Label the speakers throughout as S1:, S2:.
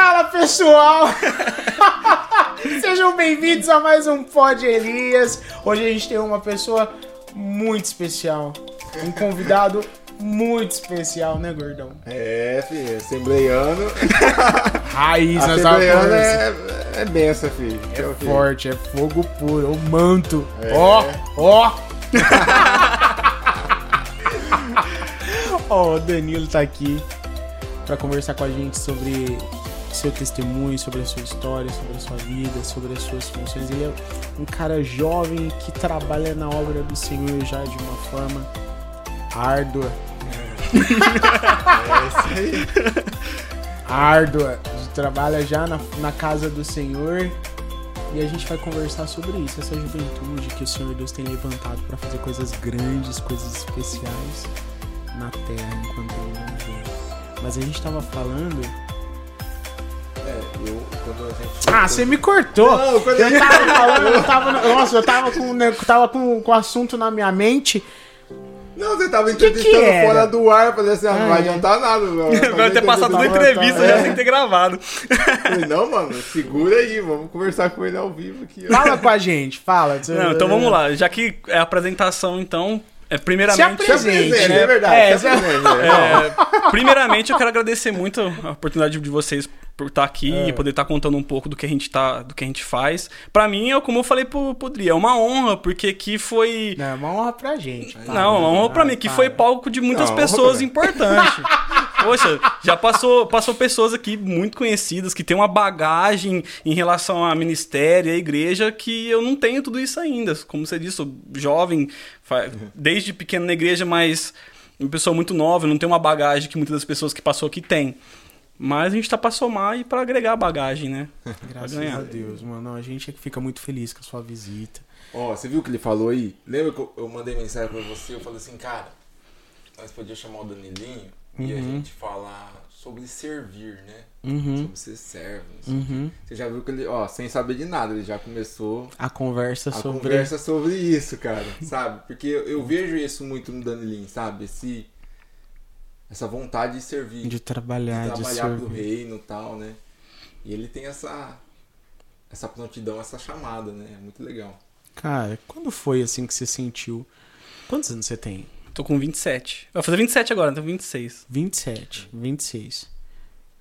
S1: Fala pessoal! Sejam bem-vindos a mais um Pod Elias. Hoje a gente tem uma pessoa muito especial, um convidado muito especial, né, gordão?
S2: É, filho, assembleiano.
S1: Raiz alturas.
S2: é, é benção, filho.
S1: É
S2: filho,
S1: forte, é fogo puro, o manto.
S2: É.
S1: Ó, ó. Ó, o Danilo tá aqui pra conversar com a gente sobre seu testemunho, sobre a sua história, sobre a sua vida, sobre as suas funções. Ele é um cara jovem que trabalha na obra do Senhor já de uma forma árdua.
S2: É isso aí.
S1: árdua. Trabalha já na, na casa do Senhor. E a gente vai conversar sobre isso, essa juventude que o Senhor Deus tem levantado para fazer coisas grandes, coisas especiais na terra enquanto ele não vem. Mas a gente tava falando.
S2: É, eu, quando a gente.
S1: Ah, você me cortou!
S2: Não, quando
S1: Eu tava falando, eu tava. no- Nossa, eu tava com, né, tava com, com o assunto na minha mente.
S2: Não, você tava
S1: que
S2: entrevistando
S1: era?
S2: fora do ar, falei assim, ah, não vai
S1: é.
S2: adiantar nada, meu.
S3: Vai ter passado toda a
S1: tá,
S3: entrevista já
S1: é.
S3: sem ter gravado.
S2: Falei, não, mano, segura aí, vamos conversar com ele ao vivo aqui.
S1: Fala com a gente, fala.
S3: Não, então vamos lá. Já que é a apresentação, então, é, primeiramente.
S2: Se
S1: apresente. né?
S2: é verdade.
S1: É,
S2: se apresente, é.
S3: É, primeiramente, eu quero agradecer muito a oportunidade de vocês por estar aqui
S1: É.
S3: e poder estar contando um pouco do que a gente tá, do que a gente faz. Pra mim, é como eu falei pro, pro Dri, é uma honra, porque aqui foi.
S1: Não, é uma honra pra gente. para.
S3: Não, uma honra pra mim, que
S1: para.
S3: foi palco de muitas
S2: Não,
S3: pessoas
S2: honra,
S3: importantes. Poxa, já passou, passou pessoas aqui muito conhecidas que têm uma bagagem em relação a ministério, a igreja, que eu não tenho tudo isso ainda. Como você disse, sou jovem, desde pequeno na igreja, mas uma pessoa muito nova, não tenho uma bagagem que muitas das pessoas que passou aqui têm. Mas a gente tá pra somar e pra agregar bagagem, né?
S1: Graças
S3: ganhar.
S1: a Deus, mano. A gente é que fica muito feliz com a sua visita.
S2: Ó, você viu o que ele falou aí? Lembra que eu, eu mandei mensagem pra você? Eu falei assim, cara, nós podíamos chamar o Danilinho e a gente falar sobre servir, né?
S1: Uhum.
S2: Sobre ser servo. quê.
S1: Uhum.
S2: Você já viu que ele, ó, sem saber de nada, ele já começou
S1: A conversa
S2: a
S1: sobre.
S2: conversa sobre isso, cara, sabe? Porque eu, vejo isso muito no Danilinho, sabe? Esse, essa vontade de servir,
S1: De
S2: de
S1: trabalhar, de,
S2: trabalhar pro
S1: servir.
S2: reino e tal, né? E ele tem essa, essa prontidão, essa chamada, né? É muito legal.
S1: Cara, quando foi assim que você sentiu? Quantos anos você tem?
S3: Tô com 27. Vai fazer 27 agora, então 26.
S1: 27, 26.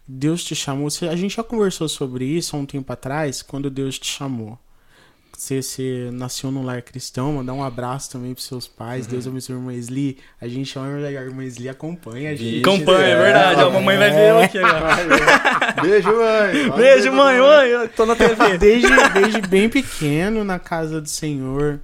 S1: Deus te chamou. A gente já conversou sobre isso há um tempo atrás, quando Deus te chamou. Você, você nasceu num lar cristão, mandar um abraço também pros seus pais. Deus abençoe a irmã Esli. A gente chama a irmã Esli, acompanha a gente.
S3: Campanha, é
S1: né?
S3: verdade. ó, A mamãe vai ver eu aqui agora.
S2: Beijo, mãe!
S3: Beijo, mãe, mãe. Eu tô na TV.
S1: desde, desde bem pequeno na casa do Senhor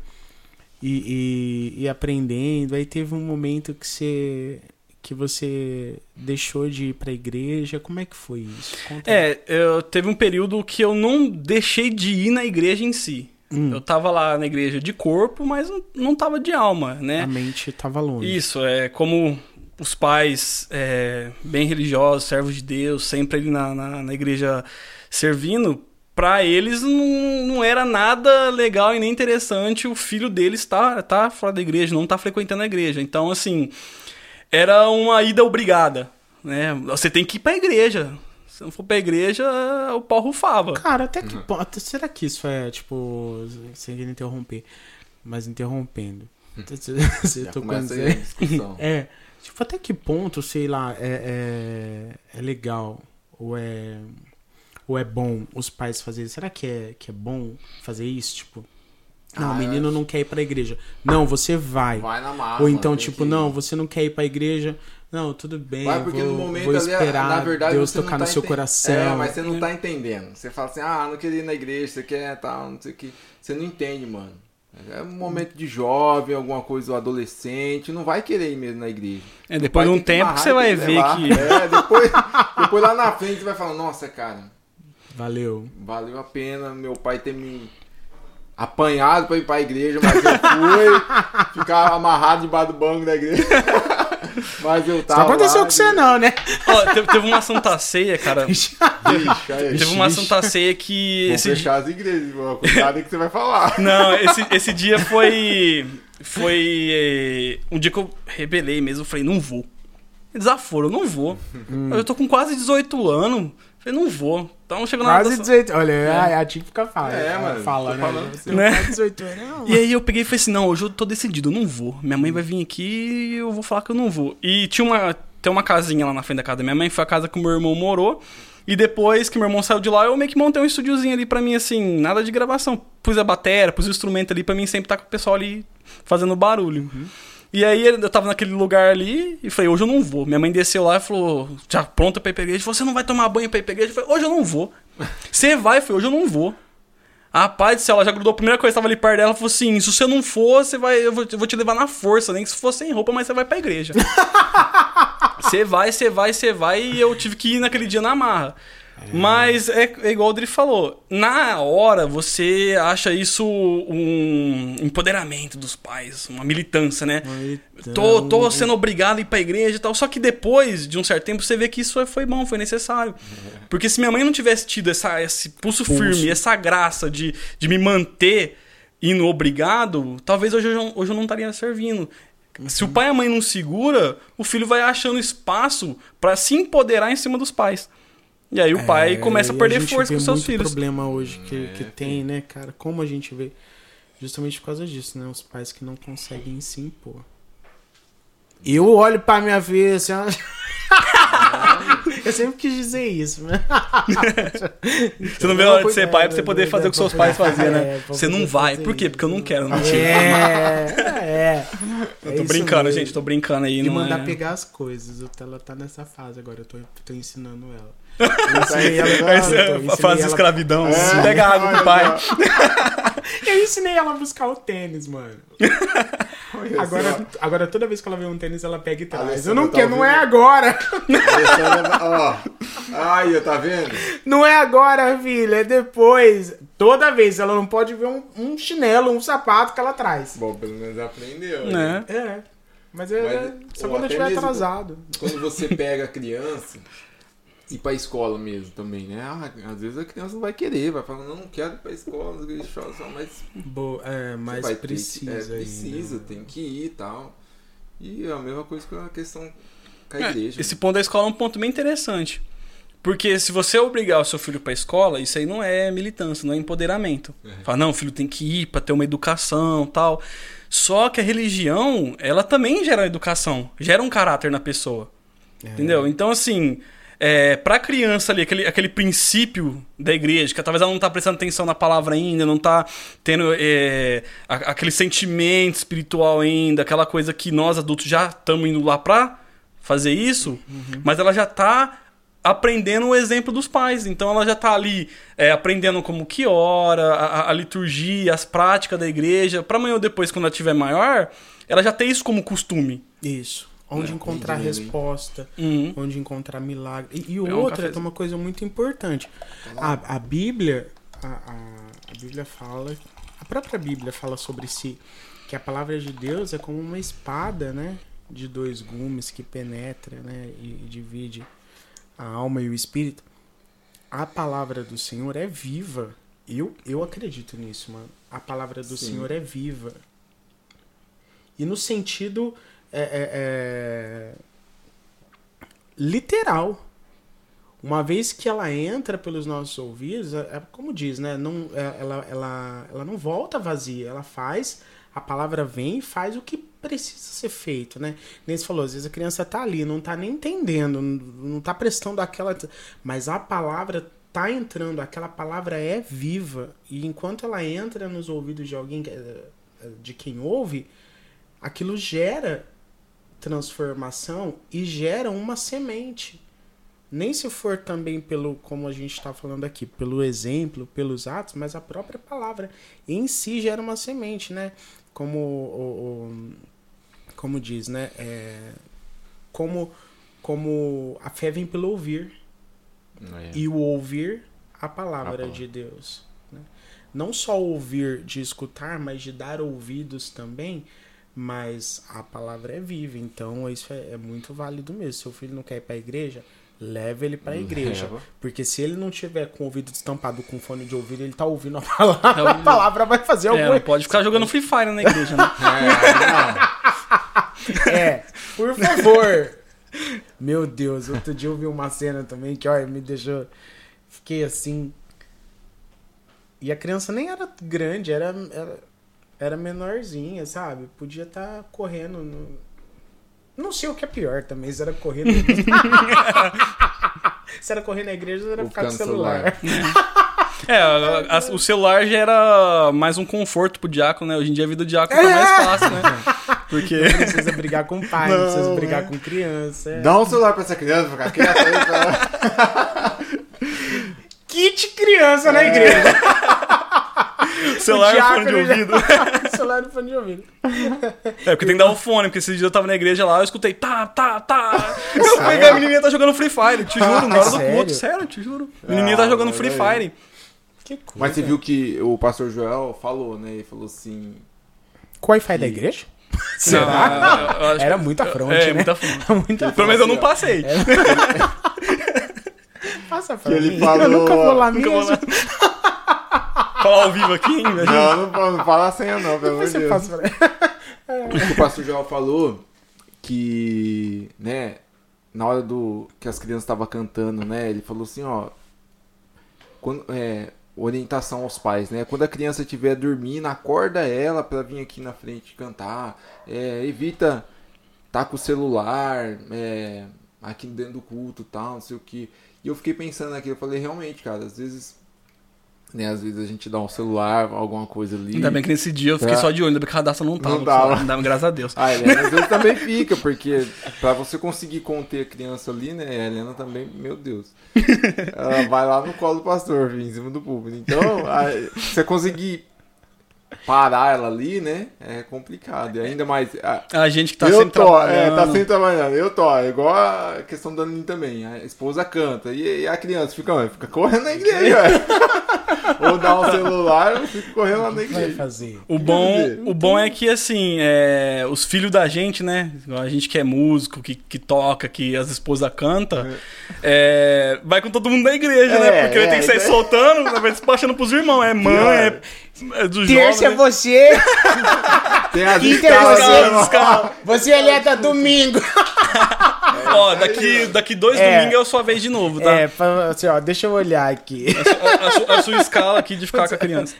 S1: e, e, e aprendendo. Aí teve um momento que você que você deixou de ir pra igreja. Como é que foi isso? Conta.
S3: É, eu, teve um período que eu não deixei de ir na igreja em si.
S1: Hum.
S3: Eu tava lá na igreja de corpo, mas não, não tava de alma,
S1: a
S3: né?
S1: mente tava longe.
S3: Isso, é como os pais é, bem religiosos, servos de Deus, sempre ali na, na, na igreja servindo, pra eles não, não era nada legal e nem interessante o filho deles tá, tá fora da igreja, não tá frequentando a igreja. Então, assim, era uma ida obrigada, né? Você tem que ir pra igreja. Se não for pra igreja, o pau rufava.
S1: Cara, até que ponto. Será que isso é, tipo, sem querer interromper, mas interrompendo? Você
S2: aí a discussão.
S1: É, tipo, até que ponto, sei lá, é, é, é legal ou é, ou é bom os pais fazerem? Será que é, que é bom fazer isso? Tipo, não,
S2: Ah,
S1: o menino
S2: acho.
S1: não quer ir pra igreja. Não, você vai.
S2: Vai na massa.
S1: ou então, tipo,
S2: que-
S1: não, você não quer ir pra igreja. Não, tudo bem,
S2: Vai porque
S1: vou,
S2: no momento
S1: vou
S2: ali,
S1: esperar
S2: na verdade,
S1: Deus
S2: você não
S1: tocar
S2: tá
S1: no seu coração.
S2: É, mas você não tá entendendo. Você fala assim, ah, não queria ir na igreja, você quer tal, não sei o que. Você não entende, mano. É um momento de jovem, alguma coisa, o adolescente, não vai querer ir mesmo na igreja.
S3: É, depois de um tempo que você vai ver
S2: levar.
S3: que.
S2: É, depois, depois lá na frente você vai falar, nossa, cara,
S1: Valeu.
S2: valeu a pena meu pai ter me apanhado pra ir pra igreja, mas eu fui ficar amarrado debaixo do banco da igreja. mas eu
S1: Isso
S2: tava
S1: não aconteceu
S2: lá,
S1: com você, não, né?
S3: Ó, teve, teve uma Santa Ceia, cara.
S2: Vixe, aí,
S3: Teve uma. Santa Ceia que.
S2: Vão
S3: Esse dia-
S2: fechar as igrejas, irmão. Cuidado aí que você vai falar.
S3: Não, esse, esse dia foi. Foi. eh, um dia que eu rebelei mesmo. Eu falei, não vou. Desaforo, eu não vou. Eu tô com quase 18 anos. Falei, não vou. Então chegou na
S1: Quase 18. Olha, é. a típica fala.
S2: É, mano,
S1: Fala, né?
S2: falando.
S1: Você
S3: Né?
S1: Quase 18 anos. Não,
S3: E aí eu peguei e falei assim, não, hoje eu tô decidido, eu não vou. Minha mãe vai vir aqui e eu vou falar que eu não vou. E tinha uma, tem uma casinha lá na frente da casa da minha mãe, foi a casa que o meu irmão morou. E depois que meu irmão saiu de lá, eu meio que montei um estúdiozinho ali pra mim, assim, nada de gravação. Pus a bateria, pus o instrumento ali pra mim sempre estar com o pessoal ali fazendo barulho. E aí eu tava naquele lugar ali e falei, hoje eu não vou. Minha mãe desceu lá e falou, já pronta pra ir pra igreja. Falou, você não vai tomar banho pra ir pra igreja? Eu falei, hoje eu não vou. Você vai? Eu falei, hoje eu não vou. Rapaz do céu, ela já grudou a primeira coisa que tava ali perto dela, falou assim: se você não for, você vai, eu vou, eu vou te levar na força, nem que se for sem roupa, mas você vai pra igreja. Você vai, você vai, você vai, e eu tive que ir naquele dia na marra. Mas é, é igual o Dri falou, na hora você acha isso um empoderamento dos pais, uma militância, né? Tô, tô sendo obrigado a ir pra igreja e tal. Só que depois de um certo tempo você vê que isso foi bom, foi necessário. Porque se minha mãe não tivesse tido essa, esse pulso, firme, essa graça de, de me manter indo obrigado, talvez hoje eu, não- hoje eu não estaria servindo. Se o pai e a mãe não segura, o filho vai achando espaço pra se empoderar em cima dos pais. E aí o pai
S1: É,
S3: começa a
S1: e
S3: perder
S1: gente
S3: força com seus filhos.
S1: problema hoje que, que
S2: É,
S1: tem, né, cara? Como a gente vê. Justamente por causa disso, né? Os pais que não conseguem se impor. Eu olho pra minha filha assim. ó. Eu sempre quis dizer isso, né?
S3: Você não vê a hora de ser pai pra você poder fazer o que seus pais faziam, né?
S1: É,
S3: Você não vai. Por quê? Porque eu não quero, não tiro.
S1: É, é.
S3: Eu
S1: É
S3: tô
S1: isso
S3: brincando,
S1: mesmo.
S3: gente, tô brincando aí. Não
S1: mandar
S3: é...
S1: pegar as coisas. O Ela tá nessa fase agora, eu tô, tô ensinando ela. Ensinei ela,
S3: é a
S1: ensinei
S3: fase de
S1: ela-
S3: escravidão.
S2: É.
S3: Pega água pro pai.
S1: Eu ensinei ela a buscar o tênis, mano.
S2: Olha
S1: Agora,
S2: só.
S1: agora toda vez que ela vê um tênis, ela pega e traz.
S2: Alessandra
S1: Eu não
S2: tá
S1: quero, não é
S2: ouvindo?
S1: agora.
S2: Ó. Aí, ó, tá vendo?
S1: Não é agora, filha, é depois. Toda vez ela não pode ver um, um chinelo, um sapato que ela traz.
S2: Bom, pelo menos aprendeu.
S3: Né?
S1: É. Mas é,
S2: Mas,
S1: só
S2: ou
S1: quando eu estiver atrasado.
S2: Quando você pega a criança ir pra escola mesmo também, né? Ah, às vezes a criança não vai querer, vai falar, não, não quero ir pra escola, escola, mas
S1: Boa, é, mas
S2: vai ter que-
S1: precisa.
S2: é,
S1: ainda.
S2: precisa, tem que ir e tal. E é a mesma coisa com a questão com a
S3: É,
S2: igreja.
S3: esse ponto da escola é um ponto bem interessante. Porque se você obrigar o seu filho pra escola, isso aí não é militância, não é empoderamento. Fala, não, o filho tem que ir pra ter uma educação tal. Só que a religião, ela também gera educação, gera um caráter na pessoa.
S1: É.
S3: Entendeu? Então, assim, é, pra criança ali, aquele, aquele princípio da igreja, que talvez ela não tá prestando atenção na palavra ainda, não tá tendo é, a- aquele sentimento espiritual ainda, aquela coisa que nós adultos já estamos indo lá pra fazer isso, mas ela já tá aprendendo o exemplo dos pais. Então ela já tá ali é, aprendendo como que ora, a, a- a liturgia, as práticas da igreja. Pra amanhã ou depois, quando ela tiver maior, ela já tem isso como costume.
S1: Isso. Onde
S2: É,
S1: encontrar resposta,
S3: Uhum.
S1: onde encontrar milagre. E, e
S3: É um
S1: outra,
S3: cafezinho.
S1: tem uma coisa muito importante. A, a Bíblia, a, a- a Bíblia fala, a própria Bíblia fala sobre si, que a palavra de Deus é como uma espada, né? De dois gumes que penetra, né? E, e divide a alma e o espírito. A palavra do Senhor é viva. Eu, eu acredito nisso, mano. A palavra do
S2: Sim.
S1: Senhor é viva. E no sentido é, é, é, literal. Uma vez que ela entra pelos nossos ouvidos, é, é como diz, né? Não, é, ela, ela, ela não volta vazia. Ela faz, a palavra vem e faz o que precisa ser feito, né? Nem você falou, às vezes a criança tá ali, não tá nem entendendo, não, tá prestando aquela. Mas a palavra tá entrando, aquela palavra é viva. E enquanto ela entra nos ouvidos de alguém, é, de quem ouve, aquilo gera transformação e gera uma semente. Nem se for também pelo, como a gente está falando aqui, pelo exemplo, pelos atos, mas a própria palavra em si gera uma semente, né? Como, o, o- como diz, né? É, como, como a fé vem pelo ouvir
S2: É.
S1: e o ouvir a palavra,
S2: A palavra.
S1: de Deus. né? Não só ouvir de escutar, mas de dar ouvidos também. Mas a palavra é viva, então isso é, é muito válido mesmo. Seu filho não quer ir para a igreja, leve ele para a igreja.
S2: Leva.
S1: Porque se ele não tiver com o ouvido estampado com fone de ouvido, ele tá ouvindo a palavra, a palavra vai fazer
S3: É,
S1: alguma
S3: não pode ficar jogando Free Fire na igreja, né?
S1: É, por favor. Meu Deus, outro dia eu vi uma cena também que, olha, me deixou. Fiquei assim. E a criança nem era grande, era, era, era menorzinha, sabe? Podia estar correndo no. Não sei o que é pior também, se era correr no... Se era correr na igreja, ou era ficar com o
S2: no
S1: celular.
S3: É, a- a- o celular já era mais um conforto pro diácono, né? Hoje em dia a vida do diácono tá mais fácil, né? Porque.
S1: Não precisa brigar com o pai, não,
S2: Não,
S1: precisa brigar
S2: é.
S1: com criança. é.
S2: Dá um celular pra essa criança, ficar quieta aí. Pra...
S1: Kit criança na igreja.
S3: Celular e fone de ouvido.
S1: celular e fone de ouvido.
S3: É, porque tem que dar o fone, porque esse dia eu tava na igreja lá, eu escutei tá, tá, tá. Eu fui ver a menininha tá jogando Free Fire, te juro, na hora do culto, sério, te juro. A menininha tá
S2: Ah,
S3: jogando
S2: mas
S3: Free
S2: aí-
S3: Fire.
S1: Que coisa.
S2: Mas você viu que o pastor Joel falou, né? Ele falou assim.
S1: Com o Wi-Fi da igreja?
S3: Não,
S1: Será?
S3: acho
S1: Era muita fronte,
S3: É,
S1: né?
S3: muita fronte.
S1: Muita
S3: Pelo menos eu não passei.
S1: Passa pra
S2: Que ele falou-
S1: Eu nunca vou lá
S3: Nunca
S1: mesmo.
S3: vou lá. Falar ao vivo aqui, hein?
S2: Não, não, pode- não fala a senha não, pelo amor de Deus.
S1: mim.
S2: O que o pastor Joel falou que, né, na hora do que as crianças estavam cantando, né, ele falou assim, ó, quando, é, orientação aos pais, né, quando a criança estiver dormindo, acorda ela pra vir aqui na frente cantar, é, evita tá com o celular, é, aqui dentro do culto e tal, não sei o que. E eu fiquei pensando aqui, eu falei, realmente, cara, às vezes, né, às vezes a gente dá um celular, alguma coisa ali.
S3: Ainda bem que nesse dia eu fiquei
S2: Tá.
S3: só de olho, ainda bem que a cadastro não tava.
S2: Não dava.
S3: Ainda bem, graças a Deus.
S2: A Helena às vezes também fica, porque pra você conseguir conter a criança ali, né? A Helena também, meu Deus. Ela vai lá no colo do pastor, em cima do público. Então, a- você conseguir parar ela ali, né? É complicado. E ainda mais. a-
S3: A gente que tá
S2: eu
S3: sempre
S2: tô, é,
S3: trabalhando.
S2: tá sempre trabalhando. Eu tô, é igual a questão da Aninha também. A esposa canta e, e a criança fica, fica correndo na igreja. ou dá um celular ou fica correndo lá na
S1: Vai
S2: igreja.
S1: fazer.
S3: O bom, o bom é que, assim, é, os filhos da gente, né? A gente que é músico, que, que toca, que as esposas cantam, é, vai com todo mundo da igreja, né?
S2: É,
S3: Porque ele
S2: é,
S3: tem que sair
S2: é.
S3: soltando, vai despachando pros irmãos. É mãe, é, é do jovem.
S1: Terça é
S3: né?
S1: você,
S2: Tem as
S1: quinta é você.
S2: né?
S3: escala.
S1: Você é leta domingo.
S3: Ó, daqui, daqui dois
S1: É.
S3: domingos é a sua vez de novo, tá?
S1: É, pra- assim, ó, deixa eu olhar aqui.
S3: A, a su- a sua escala aqui de ficar com a criança.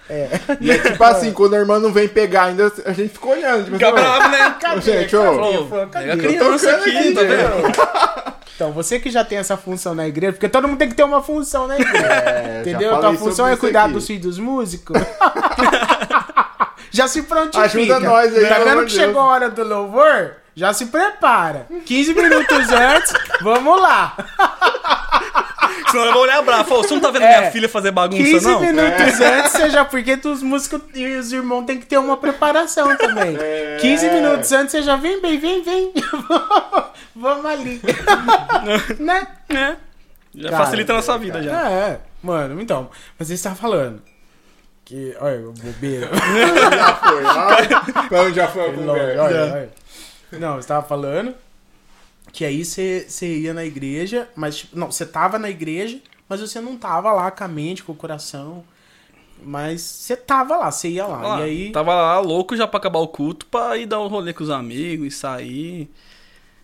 S2: E é tipo assim, quando a irmã não vem pegar ainda, a gente fica olhando. Tipo,
S3: Fica
S2: assim,
S3: bravo, né?
S1: Cadê?
S2: Gente, ô.
S1: Cadê? Cadê?
S3: a
S2: tocando
S3: aqui,
S2: aqui,
S3: tá vendo?
S1: Então, você que já tem essa função na igreja, porque todo mundo tem que ter uma função na igreja.
S2: É,
S1: entendeu? Tua função é cuidar
S2: aqui.
S1: dos filhos dos músicos. já se prontifica.
S2: Ajuda nós aí,
S1: Tá vendo que
S2: de Deus.
S1: chegou a hora do louvor? Já se prepara. 15 minutos antes, vamos lá.
S3: Senão ela vai olhar bravo. Fala, você não tá vendo
S1: É.
S3: minha filha fazer bagunça,
S1: 15
S3: não?
S1: minutos antes, seja porque os músicos e os irmãos têm que ter uma preparação também.
S2: É.
S1: 15 minutos antes, você já vem bem, vem, vem. Vamos ali. né?
S3: É. Já
S1: Cara,
S3: facilita a nossa vida já.
S1: É, mano, então. Mas você estava falando que. Olha, bobeira.
S2: Já foi. Lá, pra onde já foi a
S1: Olha,
S2: conversa?
S1: olha, olha. Não, você tava falando que aí você, ia na igreja, mas tipo, não, você tava na igreja, mas você não tava lá com a mente, com o coração. Mas você tava lá, você ia lá.
S3: Tava lá,
S1: e aí.
S3: Tava lá louco já pra acabar o culto, pra ir dar um rolê com os amigos e sair.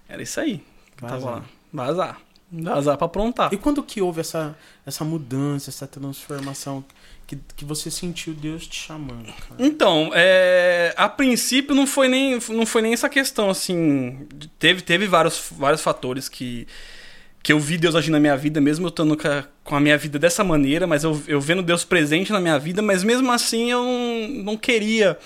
S3: Era isso aí.
S1: Vazar.
S3: Tava lá. Vazar. Vazar pra aprontar.
S1: E quando que houve essa, essa mudança, essa transformação que, que você sentiu Deus te chamando, cara?
S3: Então, é, a princípio não foi nem, não foi nem essa questão, assim. Teve, teve vários, vários fatores que, que eu vi Deus agir na minha vida, mesmo eu estando com a, a minha vida dessa maneira, mas eu, eu vendo Deus presente na minha vida, mas mesmo assim eu não, não queria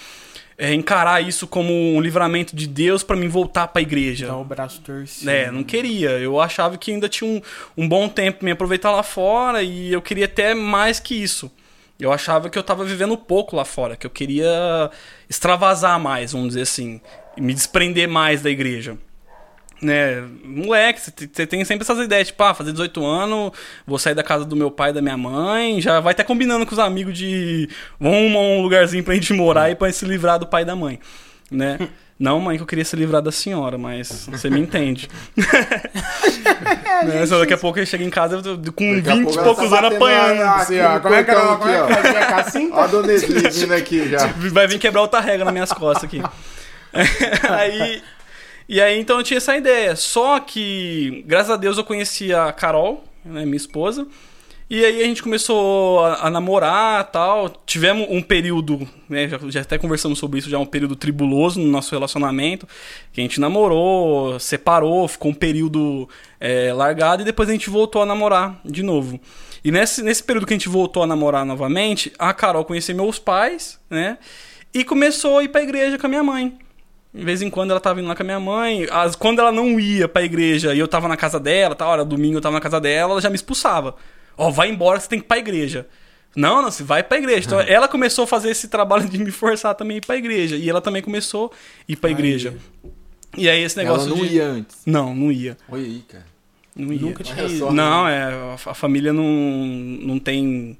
S3: é, encarar isso como um livramento de Deus pra mim voltar pra igreja.
S1: Dar o braço torcido.
S3: É, não queria. Eu achava que ainda tinha um, um bom tempo pra me aproveitar lá fora e eu queria até mais que isso. Eu achava que eu tava vivendo pouco lá fora, que eu queria extravasar mais, vamos dizer assim, e me desprender mais da igreja. Né, moleque, você te- você tem sempre essas ideias, tipo, ah, fazer 18 anos, vou sair da casa do meu pai e da minha mãe, já vai até combinando com os amigos de vamos arrumar um lugarzinho pra gente morar e pra se livrar do pai e da mãe, né? Não, mãe, que eu queria se livrar da senhora, mas você me entende. né? Só daqui a pouco eu chego em casa com
S2: Daqui a
S3: 20
S2: pouco
S3: e
S2: ela
S3: poucos
S2: tá
S3: anos apanhando.
S1: Assim, ó, como é que era?
S2: portão
S1: Como é
S2: aqui,
S1: que fazia com a cinta?
S2: Ó a dona Edith vindo aqui já.
S3: Vai vir quebrar outra regra nas minhas costas aqui. aí, e aí, então eu tinha essa ideia. Só que, graças a Deus, eu conheci a Carol, né, minha esposa. E aí a gente começou a, a namorar tal. Tivemos um período, né? Já, já, até conversamos sobre isso, já um período tribuloso no nosso relacionamento. Que a gente namorou, separou, ficou um período é, largado e depois a gente voltou a namorar de novo. E nesse, nesse período que a gente voltou a namorar novamente, a Carol conheceu meus pais, né? E começou a ir pra igreja com a minha mãe. De vez em quando ela tava indo lá com a minha mãe. As, quando ela não ia pra igreja e eu tava na casa dela, tal, hora domingo eu tava na casa dela, ela já me expulsava. Ó, oh, vai embora, você tem que ir pra igreja. Não, não, você vai pra igreja. Então, ela começou a fazer esse trabalho de me forçar também a ir pra igreja. E ela também começou a ir pra igreja. E aí esse negócio.
S2: Ela não
S3: de...
S2: ia antes.
S3: Não, não ia.
S2: Olha aí, cara.
S3: Não ia.
S1: Nunca tinha ido.
S2: só.
S3: Não, é, a família não, não tem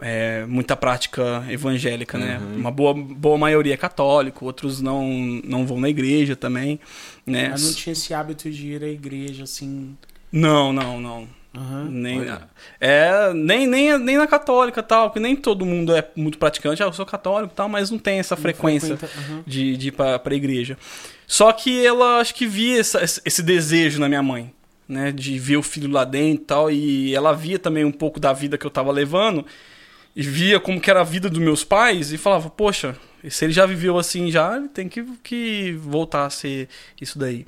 S3: é, muita prática evangélica, né?
S2: Uhum.
S3: Uma boa, boa maioria é católico, outros não, não vão na igreja também, né?
S1: Ela não tinha esse hábito de ir à igreja, assim.
S3: Não, não, não.
S1: Aham.
S3: Nem,
S2: Olha.
S3: é, nem, nem, nem na católica tal, porque nem todo mundo é muito praticante. Ah, eu sou católico tal, mas não tem essa frequência
S1: frequenta, aham.
S3: de, de ir pra, pra igreja. Só que ela acho que via essa- esse desejo na minha mãe, né? De ver o filho lá dentro e tal. E ela via também um pouco da vida que eu tava levando. E via como que era a vida dos meus pais e falava, poxa, se ele já viveu assim já, ele tem que, que voltar a ser isso daí.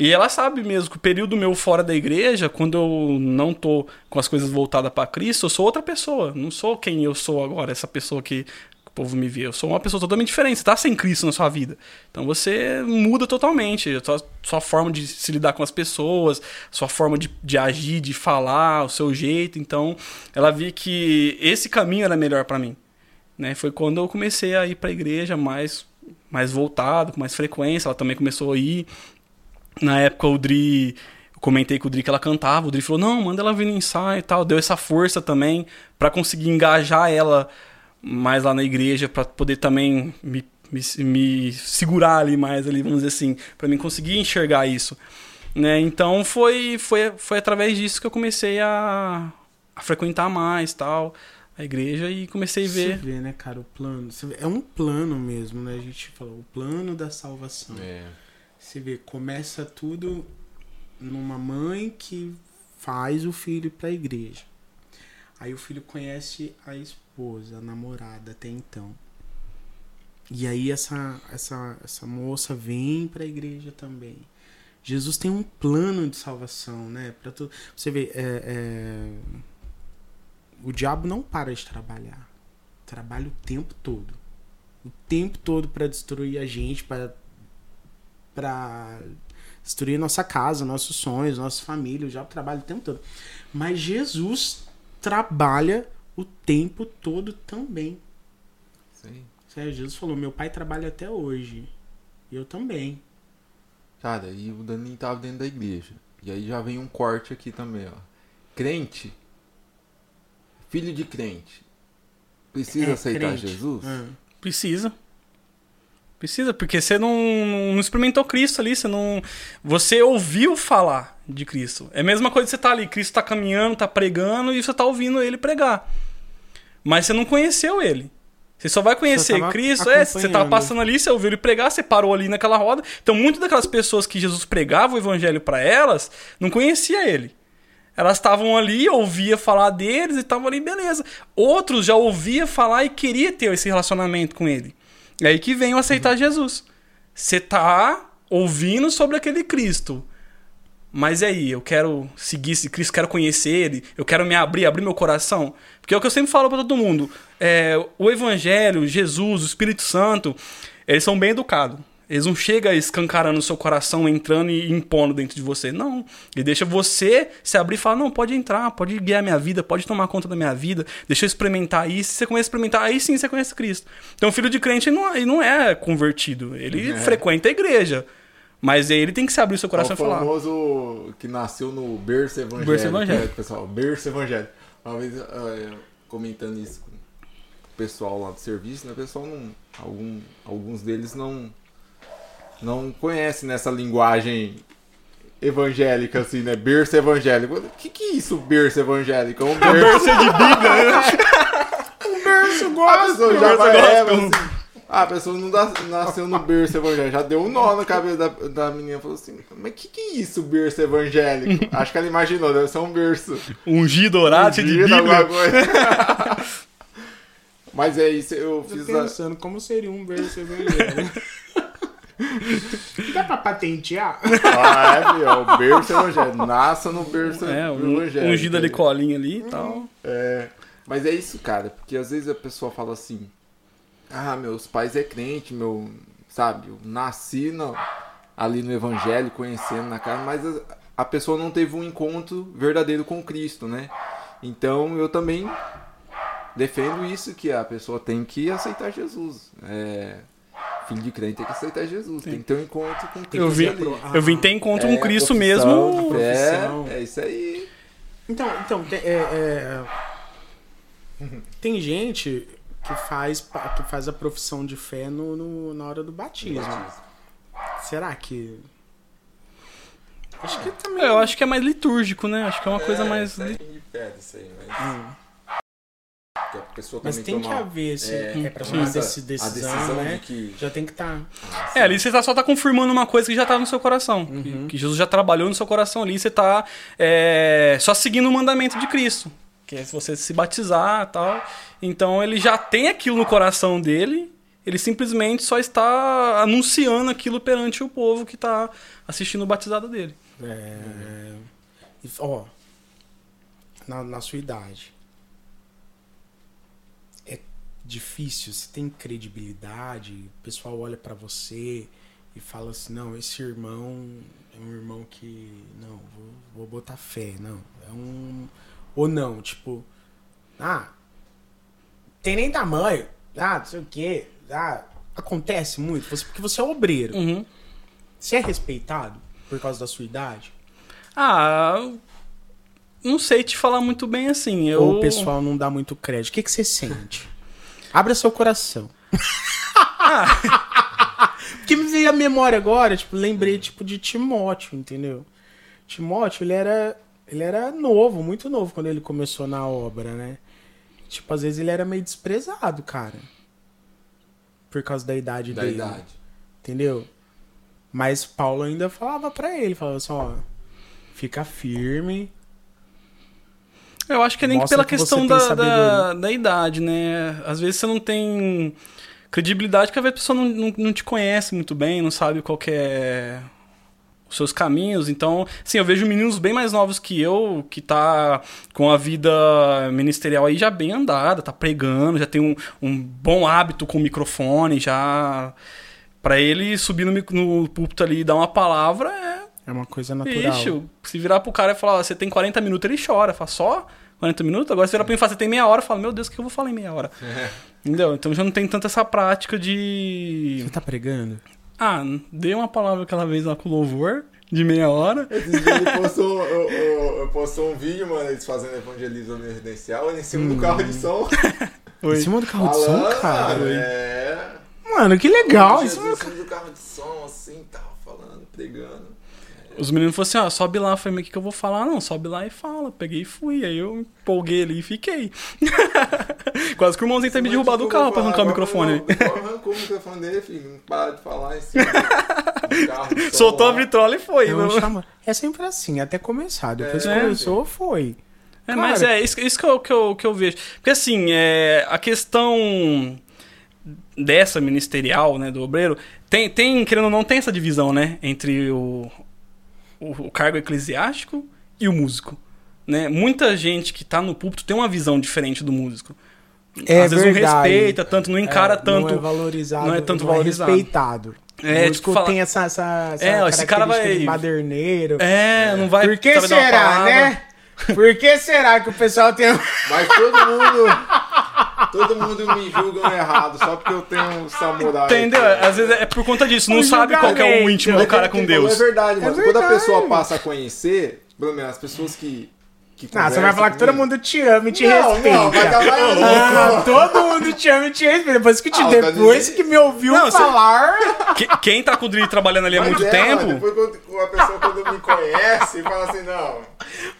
S3: E ela sabe mesmo que o período meu fora da igreja, quando eu não tô com as coisas voltadas para Cristo, eu sou outra pessoa. Não sou quem eu sou agora, essa pessoa que o povo me vê. Eu sou uma pessoa totalmente diferente. Você tá sem Cristo na sua vida. Então você muda totalmente. Sua, sua forma de se lidar com as pessoas, sua forma de, de agir, de falar, o seu jeito. Então ela via que esse caminho era melhor para mim. Né? Foi quando eu comecei a ir pra igreja mais, mais voltado, com mais frequência. Ela também começou a ir. Na época o Dri. Eu comentei com o Dri que ela cantava. O Dri falou: não, manda ela vir no ensaio e tal. Deu essa força também pra conseguir engajar ela mais lá na igreja, pra poder também me, me, me segurar ali mais, ali, vamos dizer assim, pra mim conseguir enxergar isso. Né? Então foi, foi, foi através disso que eu comecei a, a frequentar mais tal a igreja e comecei a
S1: Você
S3: ver.
S1: vê, né, cara, o plano. Você vê, é um plano mesmo, né? A gente falou, o plano da salvação.
S2: É.
S1: Você vê, começa tudo numa mãe que faz o filho ir pra igreja. Aí o filho conhece a esposa, a namorada até então. E aí essa, essa, essa moça vem pra igreja também. Jesus tem um plano de salvação, né? Pra tu, você vê, é, é, o diabo não para de trabalhar. Trabalha o tempo todo. O tempo todo pra destruir a gente, pra para destruir nossa casa, nossos sonhos, nossa família. O diabo trabalha o tempo todo. Mas Jesus trabalha o tempo todo também.
S2: Sim.
S1: Sério, Jesus falou: Meu pai trabalha até hoje. Eu também.
S2: Cara, e o Daninho tava dentro da igreja. E aí já vem um corte aqui também, ó. Crente, filho de crente, precisa
S1: É,
S2: aceitar
S1: crente.
S2: Jesus?
S1: Ah.
S3: Precisa. Precisa, porque você não, não experimentou Cristo ali, você não. Você ouviu falar de Cristo. É a mesma coisa que você tá ali, Cristo tá caminhando, tá pregando e você tá ouvindo ele pregar. Mas você não conheceu ele. Você só vai conhecer Cristo, é, você tava
S1: acompanhando.
S3: passando ali, você ouviu ele pregar, você parou ali naquela roda. Então, muitas daquelas pessoas que Jesus pregava o evangelho para elas, não conhecia ele. Elas estavam ali, ouvia falar deles e estavam ali, beleza. Outros já ouvia falar e queria ter esse relacionamento com ele. É aí que vem o aceitar Jesus. Você tá ouvindo sobre aquele Cristo. Mas e aí, eu quero seguir esse Cristo, quero conhecer ele, eu quero me abrir, abrir meu coração. Porque é o que eu sempre falo pra todo mundo. É, o Evangelho, Jesus, o Espírito Santo, eles são bem educados. Eles não chegam escancarando o seu coração, entrando e impondo dentro de você. Não. Ele deixa você se abrir e falar: não, pode entrar, pode guiar minha vida, pode tomar conta da minha vida, deixa eu experimentar isso. Se você começa a experimentar, aí sim você conhece Cristo. Então, o filho de crente não, ele não é convertido. Ele
S2: É.
S3: frequenta a igreja. Mas ele tem que se abrir o seu
S2: É
S3: coração
S2: o
S3: e falar.
S2: famoso que nasceu no berço evangélico.
S3: Berço evangélico.
S2: né, pessoal, berço evangélico. Uma vez eh, comentando isso com o pessoal lá do serviço, né? O pessoal não. Algum, alguns deles não. Não conhecem nessa linguagem evangélica, assim, né? Berço evangélico. O que, que é isso, berço evangélico? É um berço de Bíblia, né?
S1: Um berço
S2: A pessoa já
S3: berço
S2: vai,
S3: gospel.
S2: assim, Ah, a pessoa não nasceu no berço evangélico, já deu um nó na cabeça da, da menina. Falou assim, mas que que é isso, berço evangélico? Acho que ela imaginou, deve ser um berço.
S3: Ungido, orado, cheio de Bíblia.
S2: Mas é isso, eu
S1: Tô
S2: fiz a...
S1: pensando como seria um berço evangélico. Dá pra patentear?
S2: Ah, é, filho, é o berço evangélico. Nasça no berço
S3: É, um,
S2: evangélico.
S3: ungido ali colinha ali e tal.
S2: É, mas é isso, cara, porque às vezes a pessoa fala assim: "Ah, meus pais é crente, meu, sabe, eu nasci no- ali no evangelho, conhecendo na casa, mas a, a pessoa não teve um encontro verdadeiro com Cristo, né? Então eu também defendo isso que a pessoa tem que aceitar Jesus. É, filho de crente tem que aceitar Jesus, tem que ter um encontro com Cristo.
S3: Eu vim,
S2: ali.
S3: eu vim ter encontro com
S2: É,
S3: Cristo
S2: profissão,
S3: mesmo.
S2: É, é isso aí.
S1: Então, então tem, é, é, tem gente que faz, que faz a profissão de fé no, no- na hora do batismo. Será que. Acho que também.
S3: Eu acho que é mais litúrgico, né? Acho que é uma coisa mais.
S2: Isso aí, mas...
S1: Hum.
S2: Que a pessoa
S1: Mas tem que
S2: toma-
S1: haver esse.
S2: é,
S1: É, pra tomar
S2: essa-
S1: essa
S2: a
S1: decisão,
S2: decisão
S1: né?
S2: de que
S1: Já tem que estar.
S3: É, ali você tá- só tá confirmando uma coisa que já tá no seu coração. Que-
S1: Uhum.
S3: Que, Jesus já trabalhou no seu coração ali. Você tá é, só seguindo o mandamento de Cristo. Que é se você se batizar e tal. Então ele já tem aquilo no coração dele. Ele simplesmente só está anunciando aquilo perante o povo que tá assistindo o batizado dele.
S1: É, ó, na, na sua idade. Difícil, você tem credibilidade, o pessoal olha pra você e fala assim, não, esse irmão é um irmão que. Não, vou, vou botar fé, não. É um. Ou não, tipo. Ah, tem nem tamanho. Ah, não sei o quê. Ah, acontece muito, você- porque você é obreiro.
S3: Uhum.
S1: Você é respeitado por causa da sua idade?
S3: Ah, não sei te falar muito bem assim. Eu...
S1: Ou o pessoal não dá muito crédito? O que, que você sente? Abra seu coração. Porque me veio a memória agora, tipo, lembrei tipo de Timóteo, entendeu? Timóteo, ele era ele era novo, muito novo quando ele começou na obra, né? Tipo, às vezes ele era meio desprezado, cara. Por causa da idade
S2: da
S1: dele.
S2: idade.
S1: Entendeu? Mas Paulo ainda falava pra ele, falava assim, ó, fica firme,
S3: Eu acho que é nem pela
S1: que
S3: questão da, da, da idade, né? Às vezes você não tem credibilidade porque às vezes a pessoa não, não, não te conhece muito bem, não sabe qual é os seus caminhos. Então, sim, eu vejo meninos bem mais novos que eu, que tá com a vida ministerial aí já bem andada, tá pregando, já tem um, um bom hábito com o microfone, já... Pra ele subir no, no púlpito ali e dar uma palavra é
S1: é uma coisa natural.
S3: Bicho, se virar pro cara e falar, "Ó, você tem 40 minutos, ele chora. Fala, só 40 minutos? Agora se virar pra mim e falar, você tem meia hora, eu falo, meu Deus, o que eu vou falar em meia hora? Entendeu? Então já não tem tanta essa prática de.
S1: Você tá pregando?
S3: Ah, dei uma palavra aquela vez lá com o louvor, de meia hora.
S2: Ele postou, eu, eu- eu postou um vídeo, mano, eles fazendo evangelismo residencial, ele em cima do carro de som.
S1: Em cima do carro de som,
S2: falando,
S1: cara?
S2: mano, é.
S1: Mano, que legal.
S2: Em cima do carro de som, assim, tal, falando, pregando.
S3: Os meninos falaram assim, ó, sobe lá. Eu falei, mas o que, que eu vou falar? Não, sobe lá e fala. Peguei e fui. Aí eu empolguei ali e fiquei. Quase que o irmãozinho tá me derrubado do carro pra arrancar o microfone.
S2: Arrancou o microfone dele, filho, não para de falar em cima
S3: Soltou a vitrola e foi.
S1: é,
S3: não-
S1: chama- é sempre assim, até começar. Depois
S2: É.
S1: começou, foi.
S3: É,
S1: Cara,
S3: mas é isso, isso que, eu, que, eu, que eu vejo. Porque assim, é, a questão dessa ministerial, né, do obreiro, tem, tem, querendo ou não, tem essa divisão, né, entre o, o, o cargo eclesiástico e o músico. Né? Muita gente que tá no púlpito tem uma visão diferente do músico.
S1: É
S3: Às vezes
S1: verdade.
S3: não respeita tanto, não encara
S1: É,
S3: tanto.
S1: Não é valorizado.
S3: não é tanto
S1: não
S3: valorizado.
S1: respeitado.
S3: É,
S1: o músico
S3: tipo, fala-
S1: tem essa, essa, essa
S3: É, esse cara vai-
S1: de baderneiro.
S3: É, não vai.
S1: Por que será, né? Por que será que o pessoal tem...
S2: Mas todo mundo. Todo mundo me julga errado, só porque eu tenho um samurai.
S3: Entendeu?
S2: aqui.
S3: Às vezes é por conta disso, não
S1: O
S3: sabe qual é o íntimo do
S2: Mas
S3: cara
S2: é
S3: com Deus.
S2: É verdade, mano.
S1: É
S2: Quando a
S1: verdade.
S2: pessoa passa a conhecer, pelo menos as pessoas que. Que
S1: Não, você vai falar que todo mundo te ama e te
S2: Não,
S1: respeita.
S2: não, vai
S1: Ah, todo mundo te ama e te respeita. Depois que, te,
S2: Ah,
S1: depois que me ouviu
S3: Não, você-
S1: falar...
S3: Que- Quem tá com o Dri trabalhando ali há muito
S2: é,
S3: tempo.
S2: Mano, depois quando a pessoa quando me conhece fala assim, não.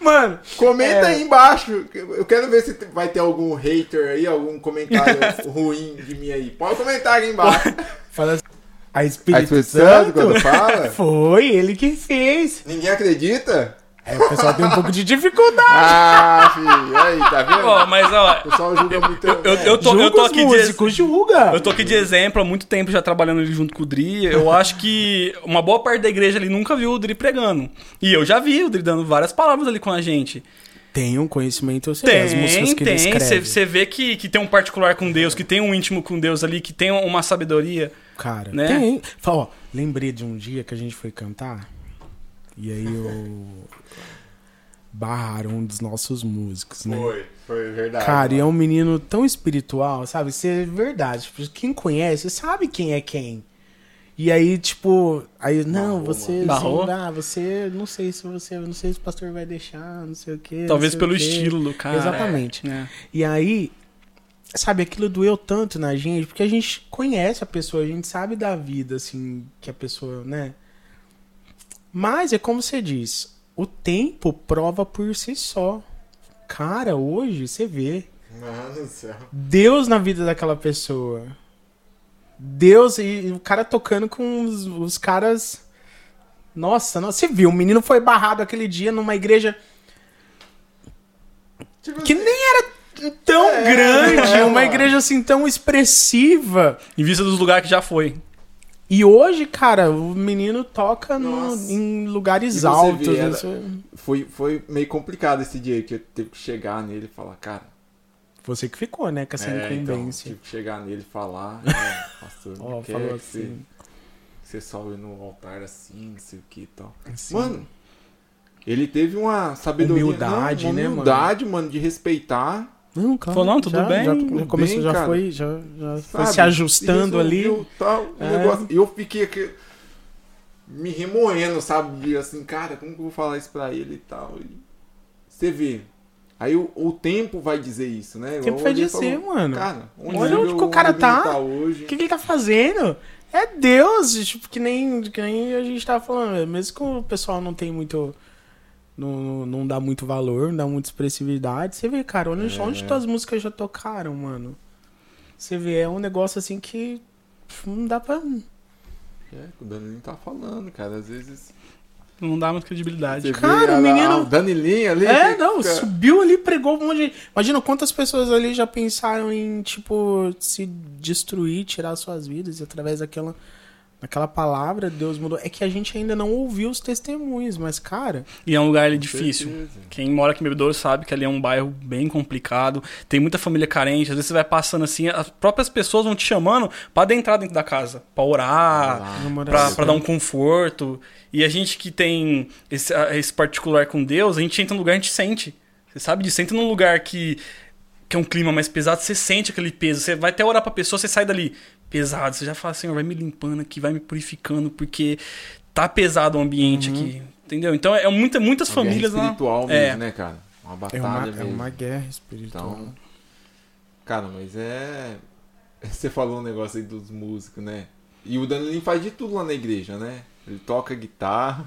S1: Mano,
S2: Comenta
S1: É.
S2: aí embaixo. Eu quero ver se vai ter algum hater aí, algum comentário ruim de mim aí. Pode comentar aí embaixo.
S1: fala assim. A
S2: A
S1: Espírito,
S2: Espírito Santo,
S1: Santo?
S2: quando fala,
S1: Foi ele que fez.
S2: ninguém acredita.
S1: É, o pessoal tem um pouco de dificuldade.
S2: Ah, filho, aí, tá vendo?
S3: Ó, mas ó,
S2: O pessoal julga muito.
S3: eu, eu, tô,
S1: Julga
S3: eu tô
S1: os
S3: aqui de,
S1: músicos, julga.
S3: eu tô aqui de exemplo há muito tempo já trabalhando ali junto com o Dri. Eu acho que uma boa parte da igreja ali nunca viu o Dri pregando. E eu já vi o Dri dando várias palavras ali com a gente.
S1: Tem um conhecimento, eu sei, as músicas
S3: Tem,
S1: que ele
S3: tem.
S1: escreve.
S3: Você vê que, que tem um particular com Deus, que tem um íntimo com Deus ali, que tem uma sabedoria.
S1: Cara,
S3: né?
S1: tem. Fala, ó, lembrei de um dia que a gente foi cantar. E aí eu. Barraram um dos nossos músicos, né?
S2: Foi, foi verdade.
S1: Cara, e é
S2: mano.
S1: um menino tão espiritual, sabe? Isso é verdade. Tipo, Quem conhece sabe quem é quem. E aí, tipo, aí, não,
S2: Barrou,
S1: você,
S3: mano. Barrou?
S1: assim, ah, você, não sei se você, não sei se o pastor vai deixar, não sei o quê.
S3: Talvez pelo estilo do cara.
S1: Exatamente.
S3: É.
S1: E aí, sabe, aquilo doeu tanto na gente, porque a gente conhece a pessoa, a gente sabe da vida, assim, que a pessoa, né? Mas é como você diz, o tempo prova por si só. Cara, hoje você vê
S2: Mano do céu.
S1: Deus na vida daquela pessoa. Deus e o cara tocando com os, os caras. Nossa, nossa, você viu, o menino foi barrado aquele dia numa igreja
S2: Tipo
S1: que
S2: assim,
S1: nem era tão
S2: É,
S1: grande,
S2: é,
S1: uma
S2: mano.
S1: igreja assim tão expressiva.
S3: Em vista dos lugares que já foi.
S1: E hoje, cara, o menino toca no- em lugares altos.
S2: vê, era-
S1: Você-
S2: foi, foi meio complicado esse dia que eu teve que chegar nele e falar, cara.
S1: Você que ficou, né, com essa
S2: é, então,
S1: incumbência.
S2: tive que chegar nele e falar, é, pastor, quer
S1: falou
S2: que
S1: assim.
S2: você, você sobe no altar assim, não sei o que e tal.
S1: Assim.
S2: Mano, ele teve uma sabedoria.
S1: Humildade,
S2: não, uma
S1: né, mano?
S2: humildade, mano, de respeitar.
S1: Não, claro.
S3: Falou, não, tudo
S1: já,
S3: bem,
S1: Já,
S2: tudo
S1: já começou,
S2: bem,
S1: já
S2: cara.
S1: foi, já, já foi se ajustando ali.
S2: Tal,
S1: É.
S2: negócio. E eu fiquei aqui, me remoendo, sabe? De assim, cara, como que eu vou falar isso pra ele e tal. E você vê. Aí o, o tempo vai dizer isso, né?
S1: O tempo vai dizer,
S2: falou,
S1: mano.
S2: Cara, onde,
S1: Olha onde que o cara
S2: ele
S1: tá.
S2: hoje.
S1: O que, que ele tá fazendo? É Deus, tipo, que nem, que nem a gente tava falando. Mesmo que o pessoal não tem muito. Não, não dá muito valor, não dá muita expressividade. Você vê, cara, onde,
S2: É.
S1: onde tuas músicas já tocaram, mano? Você vê, é um negócio assim que. Não dá pra.
S2: É, o Danilinho tá falando, cara. Às vezes.
S3: Não dá muita credibilidade.
S2: Você
S1: Cara, o menino-
S2: o Danilinho ali.
S1: É,
S2: que
S1: não,
S2: fica-
S1: subiu ali, pregou um monte de. Imagina quantas pessoas ali já pensaram em, tipo, se destruir, tirar suas vidas, e através daquela, daquela palavra, Deus mudou. É que a gente ainda não ouviu os testemunhos, mas, cara,
S3: E é um lugar ali difícil.
S2: certeza.
S3: Quem mora aqui em Bebedouro sabe que ali é um bairro bem complicado. Tem muita família carente. Às vezes você vai passando assim, as próprias pessoas vão te chamando pra adentrar dentro da casa, pra orar, pra dar um conforto. E a gente que tem esse, esse particular com Deus, a gente entra num lugar e a gente sente. Você sabe disso? Você entra num lugar que, que é um clima mais pesado, você sente aquele peso. Você vai até orar pra pessoa, você sai dali pesado. Você já fala, Senhor, vai me limpando aqui, vai me purificando, porque tá pesado o ambiente aqui. Entendeu? Então é muita, muitas
S2: Uma guerra
S3: famílias lá.
S2: espiritual mesmo,
S3: É.
S2: né, cara? Uma
S1: é
S2: batalha
S1: uma, é
S2: mesmo.
S1: uma guerra espiritual.
S2: Então, cara, mas é. Você falou um negócio aí dos músicos, né? E o Danilinho faz de tudo lá na igreja, né? Ele toca guitarra.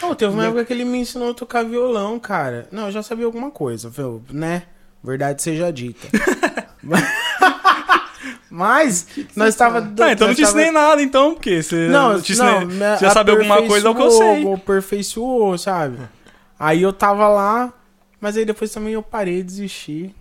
S1: Não, teve uma época que ele me ensinou a tocar violão, cara. Não, eu já sabia alguma coisa, viu? Né? Verdade seja dita. Mas, nós estava.
S3: Ah, então não te ensinei nada, então, porque você
S1: Não,
S3: ensinei-
S1: não,
S3: você já sabe alguma coisa, é o que eu sei.
S1: Aperfeiçoou, Aperfeiçoou, sabe? Aí eu tava lá, mas aí depois também eu parei, desisti.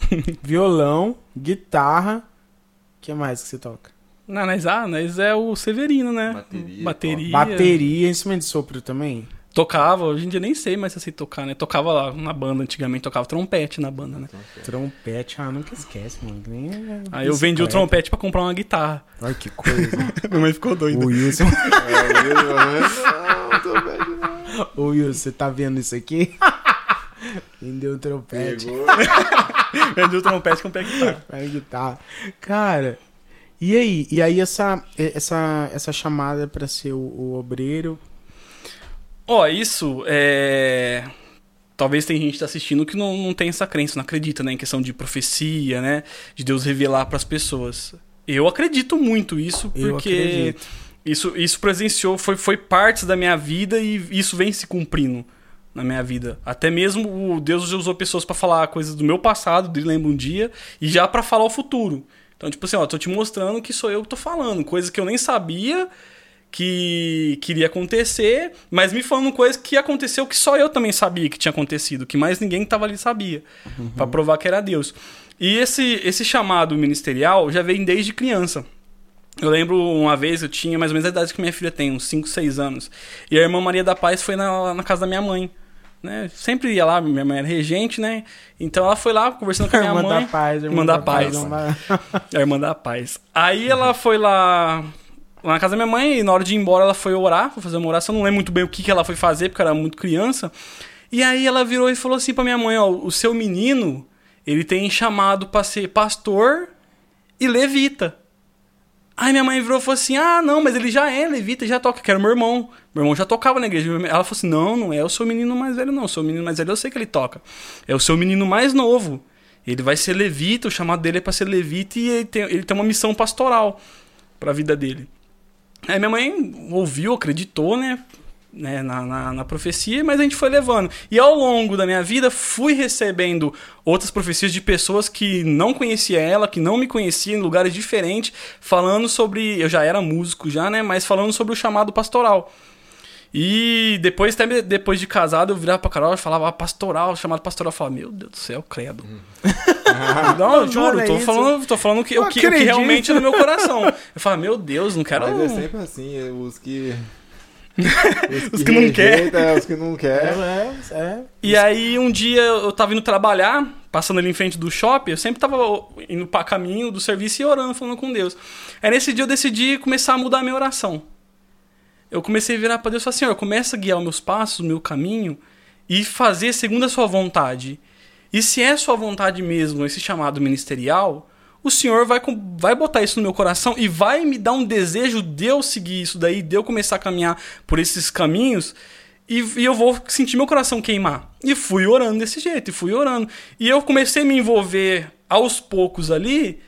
S1: Violão, guitarra. O que mais que você toca?
S3: Não, nós, ah, nós é o Severino, né?
S2: Bateria,
S3: Bateria.
S1: Bateria, instrumento de sopro também?
S3: Tocava, hoje em dia nem sei mais se eu sei tocar, né? Tocava lá na banda, antigamente tocava trompete na banda, né?
S1: Trompete, ah, nunca esquece, mano. Nem
S3: Aí eu vendi o trompete pra comprar uma guitarra.
S1: Olha que coisa.
S3: Minha mãe ficou doida.
S1: o Wilson,
S2: É,
S1: ô Wilson, você tá vendo isso aqui? Vendeu o trompete.
S3: Vendi o trompete e a guitarra.
S1: Vai guitarra. Cara, e aí? E aí essa, essa, essa chamada pra ser o, o obreiro?
S3: Ó, isso é. Talvez tem gente que tá assistindo que não, não tem essa crença, não acredita, né? Em questão de profecia, né? De Deus revelar pras pessoas. Eu acredito muito isso, porque isso, isso presenciou, foi, foi parte da minha vida e isso vem se cumprindo. na minha vida. Até mesmo o Deus usou pessoas para falar coisas do meu passado, de lembra um dia, e já para falar o futuro. Então, tipo assim, ó, tô te mostrando que sou eu que tô falando, coisas que eu nem sabia que queria acontecer, mas me falando coisas que aconteceu que só eu também sabia que tinha acontecido, que mais ninguém que tava ali sabia, uhum. para provar que era Deus. E esse esse chamado ministerial já vem desde criança. Eu lembro uma vez, eu tinha mais ou menos a idade que minha filha tem, uns 5, 6 anos. E a irmã Maria da Paz foi na, na casa da minha mãe. Né? Sempre ia lá, minha mãe era regente, né? Então ela foi lá conversando com a minha
S1: irmã
S3: mãe.
S1: Da paz,
S3: irmã, irmã da, da Paz. paz. a irmã da Paz. Aí ela foi lá na casa da minha mãe e na hora de ir embora ela foi orar, foi fazer uma oração. Não lembro muito bem o que, que ela foi fazer, porque era muito criança. E aí ela virou e falou assim pra minha mãe: Ó, o seu menino, ele tem chamado pra ser pastor e levita. Aí minha mãe virou e falou assim: Ah, não, mas ele já é levita, já toca, que era meu irmão. Meu irmão já tocava na igreja. Ela falou assim: Não, não é o seu menino mais velho, não. O seu menino mais velho eu sei que ele toca. É o seu menino mais novo. Ele vai ser levita, o chamado dele é para ser levita e ele tem, ele tem uma missão pastoral para a vida dele. Aí minha mãe ouviu, acreditou, né? né, na, na, na, profecia, mas a gente foi levando. E ao longo da minha vida, fui recebendo outras profecias de pessoas que não conhecia ela, que não me conheciam, em lugares diferentes, falando sobre. Eu já era músico, já, né? Mas falando sobre o chamado pastoral. E depois, até depois de casado, eu virava pra Carol e falava ah, pastoral, chamado pastoral. Eu falava, meu Deus do céu, credo. não, eu juro, tô falando, tô falando que, o que, o que realmente é no meu coração. Eu falava, meu Deus, não quero.
S2: Mas é sempre assim, os que
S3: os que, os que não quer.
S2: É, os que não quer.
S1: É, é.
S3: E aí um dia eu tava indo trabalhar, passando ali em frente do shopping, eu sempre tava indo para caminho do serviço e orando, falando com Deus. Aí nesse dia eu decidi começar a mudar a minha oração. Eu comecei a virar para Deus e falar: Senhor, começa a guiar os meus passos, o meu caminho e fazer segundo a sua vontade. E se é sua vontade mesmo, esse chamado ministerial, o Senhor vai, vai botar isso no meu coração e vai me dar um desejo de eu seguir isso daí, de eu começar a caminhar por esses caminhos. E, e, eu vou sentir meu coração queimar. E fui orando desse jeito, e fui orando. E eu comecei a me envolver aos poucos ali.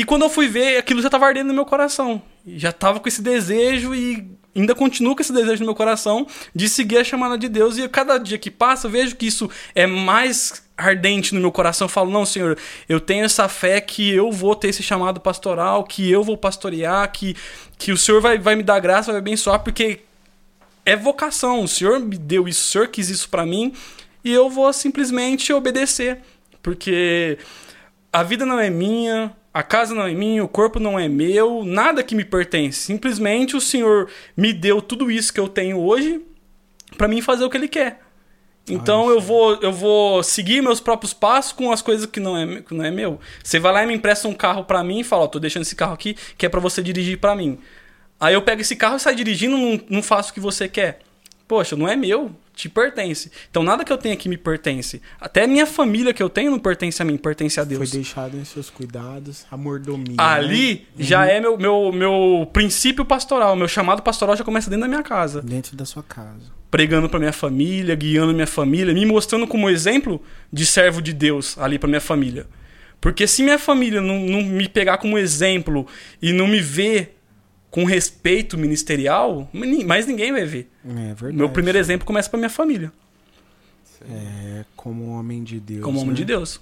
S3: E quando eu fui ver, aquilo já estava ardendo no meu coração. Já estava com esse desejo e ainda continuo com esse desejo no meu coração de seguir a chamada de Deus. E cada dia que passa, eu vejo que isso é mais ardente no meu coração. Eu falo, não, Senhor, eu tenho essa fé que eu vou ter esse chamado pastoral, que eu vou pastorear, que, que o Senhor vai, vai me dar graça, vai abençoar, porque é vocação. O Senhor me deu isso, o Senhor quis isso para mim, e eu vou simplesmente obedecer. Porque a vida não é minha, a casa não é minha, o corpo não é meu, nada que me pertence. Simplesmente o Senhor me deu tudo isso que eu tenho hoje para mim fazer o que Ele quer. Então Ai, eu vou eu vou seguir meus próprios passos com as coisas que não é que não é meu. Você vai lá e me empresta um carro para mim e fala, ó, tô deixando esse carro aqui que é para você dirigir para mim. Aí eu pego esse carro e saio dirigindo, não, não faço o que você quer. Poxa, não é meu, te pertence. Então nada que eu tenho aqui me pertence. Até minha família que eu tenho não pertence a mim, pertence a Deus.
S1: Foi deixado em seus cuidados, a mordomia.
S3: Ali né? já uhum. é meu, meu, meu princípio pastoral, meu chamado pastoral já começa dentro da minha casa.
S1: Dentro da sua casa
S3: pregando para minha família, guiando minha família, me mostrando como exemplo de servo de Deus ali para minha família. Porque se minha família não, não, me pegar como exemplo e não me ver com respeito ministerial, mais ninguém vai ver.
S1: É verdade.
S3: Meu primeiro exemplo começa para minha família.
S1: É, como homem de Deus.
S3: Como homem
S1: né?
S3: de Deus.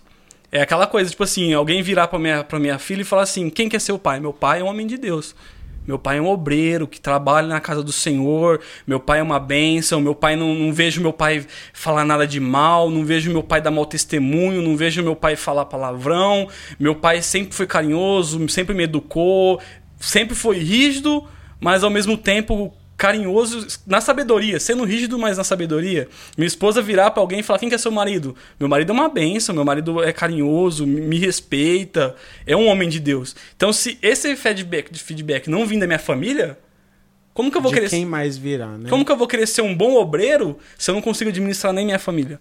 S3: É aquela coisa, tipo assim, alguém virar pra minha, pra minha filha e falar assim: quem quer ser o pai? Meu pai é um homem de Deus. Meu pai é um obreiro que trabalha na casa do Senhor. Meu pai é uma bênção. Meu pai não, não vejo meu pai falar nada de mal. Não vejo meu pai dar mau testemunho. Não vejo meu pai falar palavrão. Meu pai sempre foi carinhoso, sempre me educou, sempre foi rígido, mas ao mesmo tempo carinhoso na sabedoria, sendo rígido, mas na sabedoria. Minha esposa virar para alguém e falar: quem que é seu marido? Meu marido é uma benção, meu marido é carinhoso, me respeita, é um homem de Deus. Então, se esse feedback, feedback não vir da minha família, como que eu vou
S1: de
S3: querer.
S1: Quem mais virá, né?
S3: Como que eu vou querer ser um bom obreiro se eu não consigo administrar nem minha família?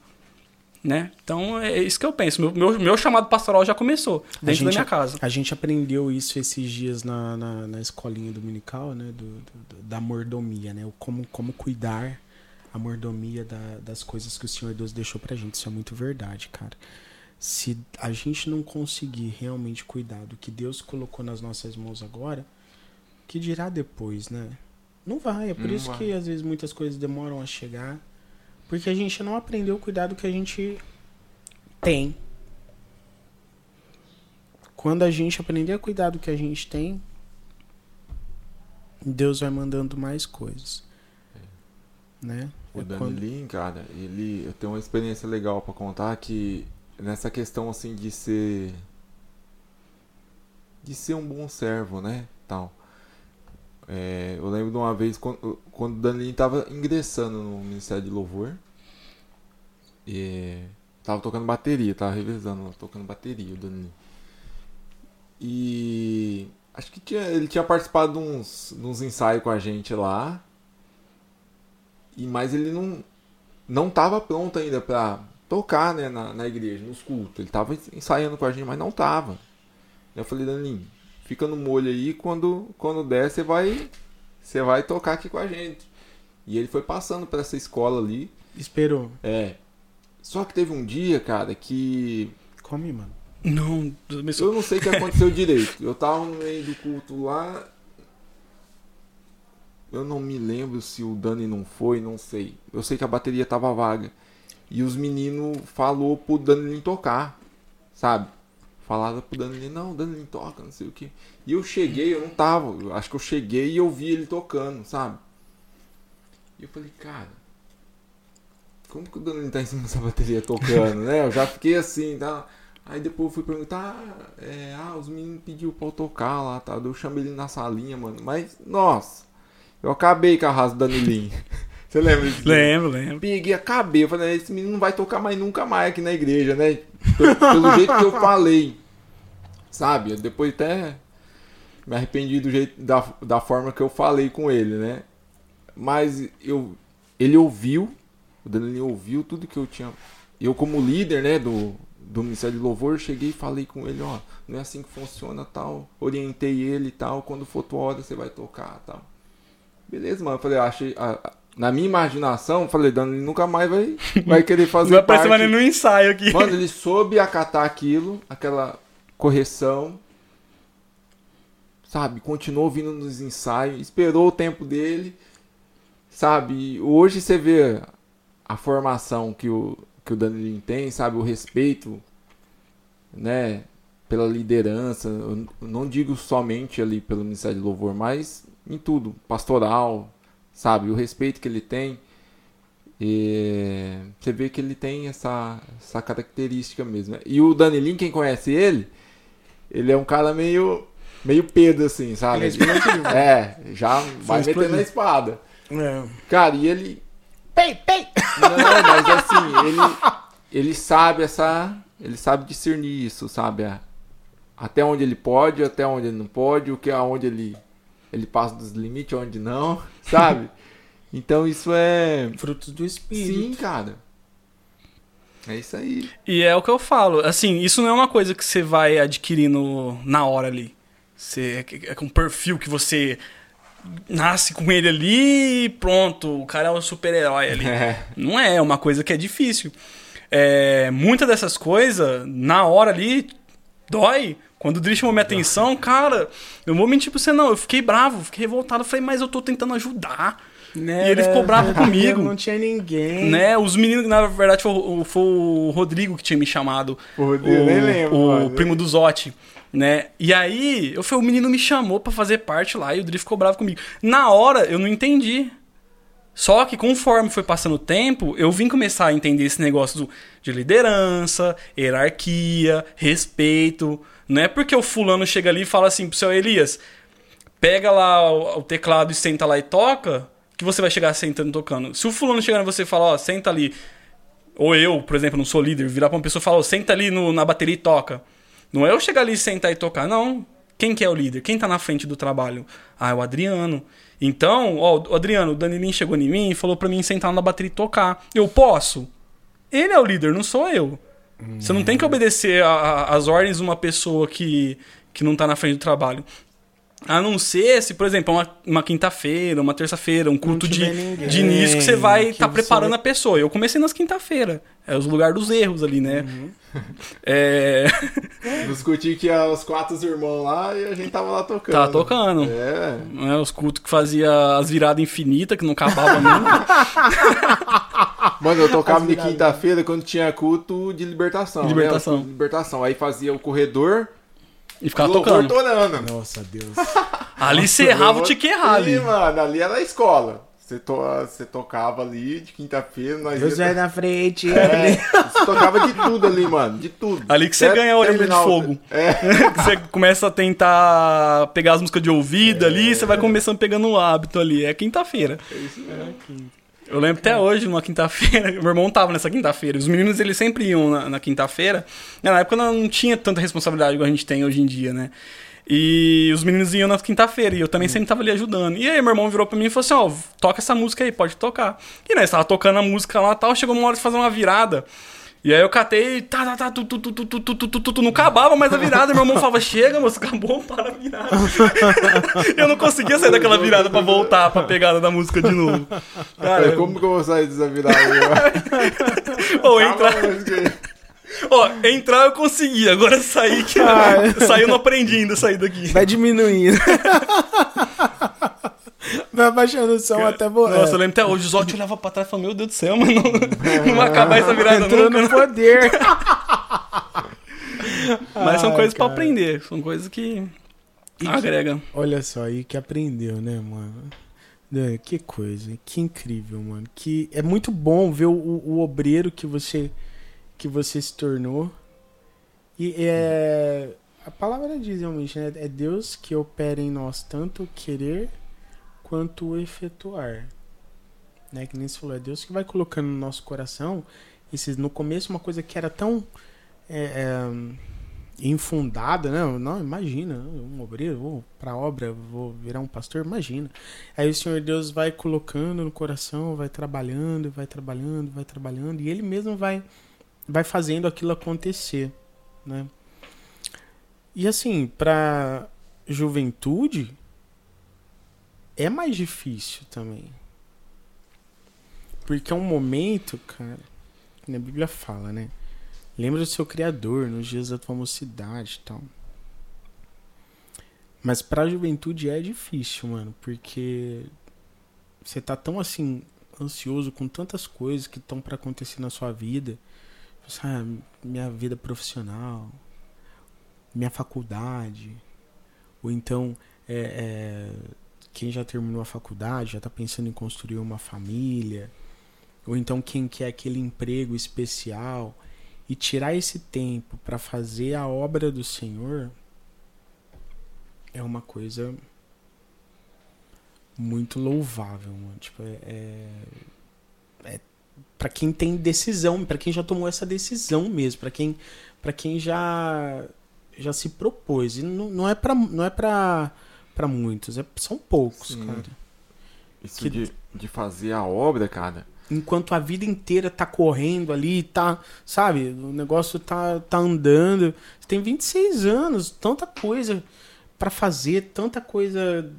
S3: Né? Então é isso que eu penso. Meu, meu, meu chamado pastoral já começou dentro gente, da minha casa.
S1: A gente aprendeu isso esses dias na, na, na escolinha dominical, né? Do, do, da mordomia, né? O como, como cuidar a mordomia da, das coisas que o Senhor Deus deixou pra gente. Isso é muito verdade, cara. Se a gente não conseguir realmente cuidar do que Deus colocou nas nossas mãos agora, que dirá depois, né? Não vai. É por não isso vai. que às vezes muitas coisas demoram a chegar Porque a gente não aprendeu a cuidar do que a gente tem. Quando a gente aprender a cuidar do que a gente tem, Deus vai mandando mais coisas. Né?
S2: O
S1: É quando-
S2: cara, ele eu tenho uma experiência legal pra contar que nessa questão assim de ser de ser um bom servo, né, tal. É, eu lembro de uma vez quando, quando o Dani Lin tava ingressando no Ministério de Louvor e tava tocando bateria, tava revezando, tocando bateria o Dani Lin. E acho que tinha, ele tinha participado de uns, de uns ensaios com a gente lá. E mas ele não não tava pronto ainda pra tocar, né, na, na igreja, nos cultos. Ele tava ensaiando com a gente, mas não tava. Eu falei, Daninho, fica no molho aí, quando quando der você vai você vai tocar aqui com a gente. E ele foi passando pra essa escola ali.
S1: Esperou.
S2: É. Só que teve um dia, cara, que
S1: Come, mano.
S3: Não,
S2: eu não sei o que aconteceu direito. Eu tava no meio do culto lá. Eu não me lembro se o Dani não foi, não sei. Eu sei que a bateria tava vaga. E os meninos falou pro Dani tocar, sabe? Falaram pro Dani, não, Dani toca, não sei o que. E eu cheguei, eu não tava. eu Acho que eu cheguei e eu vi ele tocando, sabe? E eu falei, cara, como que o Dani tá em cima dessa bateria tocando, né? Eu já fiquei assim, tá? Aí depois eu fui perguntar, ah, é, ah, os meninos pediu pra eu tocar lá, tá? Eu chamei ele na salinha, mano. Mas, nossa, eu acabei com a raça do Danilinho. Você lembra disso?
S3: Lembro, lembro.
S2: Peguei, acabei. Eu falei, esse menino não vai tocar mais nunca mais aqui na igreja, né? Pelo, pelo jeito que eu falei. Sabe? Eu depois até me arrependi do jeito, da, da forma que eu falei com ele, né? Mas eu, ele ouviu, o Danilinho ouviu tudo que eu tinha. Eu, como líder, né, do, do Ministério de Louvor, cheguei e falei com ele, ó, não é assim que funciona, tal. Orientei ele e tal, quando for tua hora você vai tocar, tal. Beleza, mano. Eu falei, eu achei. a- a- na minha imaginação, eu falei, Dani nunca mais vai, vai querer fazer
S3: Não
S2: parte.
S3: mais nem no ensaio aqui.
S2: Mano, ele soube acatar aquilo, aquela correção. Sabe? Continuou vindo nos ensaios, esperou o tempo dele. Sabe? Hoje você vê a formação que o, que o Danilin tem, sabe? O respeito, né? Pela liderança. Eu não digo somente ali pelo Ministério de Louvor, mas em tudo. Pastoral, sabe? O respeito que ele tem. E você vê que ele tem essa, essa característica mesmo. né? E o Danilin, quem conhece ele, ele é um cara meio meio Pedro, assim, sabe?
S1: É.
S2: É, já vai
S1: explosivo.
S2: metendo a espada.
S1: É.
S2: Cara, e ele.
S1: Pei, pei!
S2: Não, mas assim, ele, ele sabe essa. Ele sabe discernir isso, sabe? Até onde ele pode, até onde ele não pode, o que aonde ele. Ele passa dos limites, onde não, sabe? Então isso é.
S1: Frutos do Espírito.
S2: Sim, cara. É isso aí.
S3: E é o que eu falo. Assim, isso não é uma coisa que você vai adquirindo na hora ali. Você, é com um perfil que você nasce com ele ali e pronto, o cara é um super-herói ali.
S2: É.
S3: Não é, é uma coisa que é difícil. É, Muitas dessas coisas, na hora ali, dói. Quando o Drish chamou minha atenção, cara, eu não vou mentir pra você não. Eu fiquei bravo, fiquei revoltado. Falei, mas eu tô tentando ajudar.
S1: Né,
S3: E ele ficou bravo comigo.
S1: Não tinha ninguém.
S3: Né? Os meninos, na verdade, foi, o- foi o Rodrigo que tinha me chamado.
S2: O Rodrigo, nem lembro,
S3: O
S2: mano.
S3: primo do Zotti. Né? E aí, eu falei, o menino me chamou pra fazer parte lá e o Drift ficou bravo comigo. Na hora, eu não entendi. Só que conforme foi passando o tempo, eu vim começar a entender esse negócio do- de liderança, hierarquia, respeito. Não é porque o fulano chega ali e fala assim pro seu Elias, pega lá o, teclado e senta lá e toca, que você vai chegar sentando e tocando. Se o fulano chegar em você e falar, ó, senta ali, ou eu, por exemplo, não sou líder, virar pra uma pessoa e falar, ó, senta ali no- na bateria e toca. Não é eu chegar ali, sentar e tocar, não. Quem que é o líder? Quem tá na frente do trabalho? Ah, é o Adriano. Então, ó, o Adriano, o Danilinho chegou em mim e falou pra mim sentar na bateria e tocar. Eu posso? Ele é o líder, não sou eu. Você não tem que obedecer as ordens de uma pessoa que, que não tá na frente do trabalho. A não ser se, por exemplo, uma, uma quinta-feira, uma terça-feira, um culto de,
S1: ninguém,
S3: de início que você vai
S1: que
S3: estar
S1: você
S3: preparando
S1: vai-
S3: a pessoa. Eu comecei nas quinta-feira. É os lugares dos erros ali, né?
S1: Uhum.
S3: É...
S2: Nos que ia os quatro irmãos lá e a gente tava lá tocando.
S3: Tava tocando.
S2: É.
S3: né, os cultos que fazia as viradas infinitas, que não acabava nunca.
S2: Mano, eu tocava de quinta-feira quando tinha culto de libertação. né?
S3: Libertação.
S2: Culto de libertação. Aí fazia o corredor
S3: E ficava
S2: o
S3: tocando.
S2: torando.
S1: Nossa, Deus.
S3: Ali você errava o tique errar ali.
S2: Sim, mano, ali era a escola. Você, to... você tocava ali de quinta-feira, nós
S1: Deus
S2: ia-
S1: vai na frente.
S2: É, você tocava de tudo ali, mano. De tudo.
S3: Ali que você
S2: Até
S3: ganha a orelha de
S2: o-
S3: fogo.
S2: É.
S3: Que você começa a tentar pegar as músicas de ouvido ali, você vai começando pegando um hábito ali. É quinta-feira. Eu lembro até hoje, numa quinta-feira, meu irmão tava nessa quinta-feira. Os meninos, eles sempre iam na, na quinta-feira. Na época não tinha tanta responsabilidade igual a gente tem hoje em dia, né? E os meninos iam na quinta-feira e eu também sempre tava ali ajudando. E aí meu irmão virou pra mim e falou assim, ó, toca essa música aí, pode tocar. E nós tava tocando a música lá e tal, chegou uma hora de fazer uma virada. E aí eu catei, tá, tá, tá, tu, tu, tu, tu, tu, tu, tu, tu, tu, não acabava mais a virada. Meu irmão falava, chega, moço, acabou, para a virada. eu não conseguia sair daquela virada pra voltar pra pegada da música de novo. Cara,
S2: como que eu vou sair dessa virada aí?
S3: ou entrar, ó, entrar eu consegui, agora sair que
S1: Ah,
S3: sair eu não aprendi ainda a sair daqui.
S1: Vai diminuindo. Vai abaixando o som até voar.
S3: Nossa, eu lembro até hoje, o Zotti olhava pra trás e falava, meu Deus do céu, mano, não vai acabar essa virada
S1: Entrou
S3: nunca.
S1: no poder.
S3: Mas são
S1: Ai,
S3: coisas pra
S1: cara.
S3: aprender, são coisas que
S1: E
S3: agrega.
S1: Olha só aí que aprendeu, né, mano? Né, Que coisa, que incrível, mano. Que é muito bom ver o, o obreiro que você que você se tornou. E é a palavra diz realmente, né? É Deus que opera em nós tanto o querer quanto o efetuar. Né? Que nem se falou, é Deus que vai colocando no nosso coração. Esses, no começo, uma coisa que era tão é, é, infundada, né? Não, imagina, um obreiro, vou pra obra, vou virar um pastor, imagina. Aí o Senhor Deus vai colocando no coração, vai trabalhando, vai trabalhando, vai trabalhando, e Ele mesmo vai, vai fazendo aquilo acontecer, né? E assim, pra juventude, é mais difícil também. Porque é um momento, cara, que a Bíblia fala, né? Lembra do seu Criador nos dias da tua mocidade e tal. Mas pra juventude é difícil, mano, porque você tá tão assim ansioso com tantas coisas que estão pra acontecer na sua vida. Sabe, minha vida profissional, minha faculdade, ou então é, é, quem já terminou a faculdade já tá pensando em construir uma família, ou então quem quer aquele emprego especial e tirar esse tempo para fazer a obra do Senhor é uma coisa muito louvável, mano. Tipo, é, é, é para quem tem decisão, para quem já tomou essa decisão mesmo, para quem para quem já já se propôs. E não, não é para não é para para muitos, é, são poucos,
S2: Sim.
S1: cara.
S2: Isso
S1: Que-
S2: de, de fazer a obra, cara.
S1: enquanto a vida inteira tá correndo ali, tá, sabe, o negócio tá, tá andando. Você tem 26 anos, tanta coisa pra fazer, tanta coisa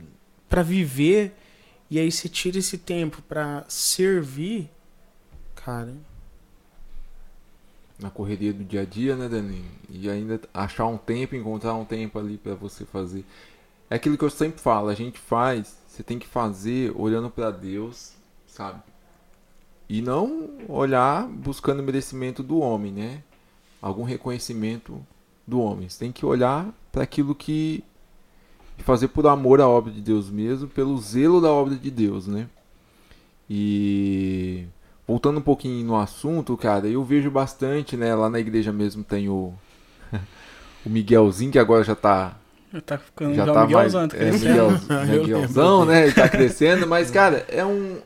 S1: pra viver, e aí você tira esse tempo pra servir, cara.
S2: Na correria do dia a dia, né, Dani? E ainda achar um tempo, encontrar um tempo ali pra você fazer. É aquilo que eu sempre falo, a gente faz, você tem que fazer olhando pra Deus, sabe? E não olhar buscando merecimento do homem, né? Algum reconhecimento do homem. Você tem que olhar para aquilo que fazer por amor à obra de Deus mesmo, pelo zelo da obra de Deus, né? E voltando um pouquinho no assunto, cara, eu vejo bastante, né? Lá na igreja mesmo tem o o Miguelzinho que agora já tá
S3: Tá ficando
S2: já
S3: já,
S2: tá
S3: Miguelzão,
S2: mais
S3: tá
S2: é,
S3: crescendo.
S2: Miguel, Miguelzão, né? Ele tá crescendo, mas cara, é um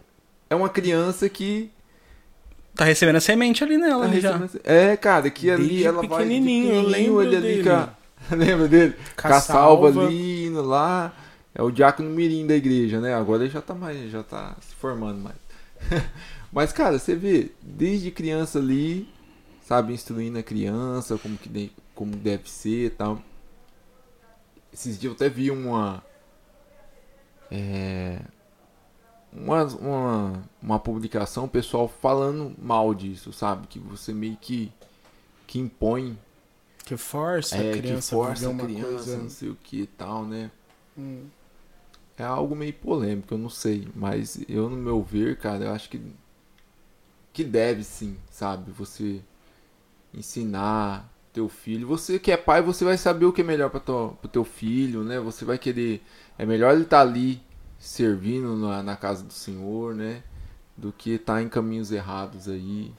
S2: é uma criança que
S3: Tá recebendo a semente ali nela,
S2: tá
S3: ali já.
S2: é, cara, que ali
S1: Desde
S2: ela vai de
S1: pequenininho, eu
S2: pequenininho,
S1: lembro
S2: ele ali
S1: dele.
S2: com a- lembra dele?
S1: Com a
S2: Com a salva
S1: salva.
S2: ali indo lá. É o diácono mirim da igreja, né? Agora ele já tá mais, já tá se formando mais. Mas, cara, você vê, desde criança ali, sabe, instruindo a criança, como que de- como deve ser e tal. Esses dias eu até vi uma, é, uma, uma, uma publicação, pessoal falando mal disso, sabe? Que você meio que, que impõe.
S1: Que força
S2: é,
S1: a criança
S2: que força
S1: a
S2: criança,
S1: coisa.
S2: não sei o que e tal, né?
S1: Hum.
S2: É algo meio polêmico, eu não sei. Mas eu, no meu ver, cara, eu acho que. Que deve sim, sabe? Você ensinar teu filho. Você que é pai, você vai saber o que é melhor para pro teu filho, né? Você vai querer. É melhor ele estar ali servindo na, na casa do Senhor, né? Do que estar em caminhos errados aí,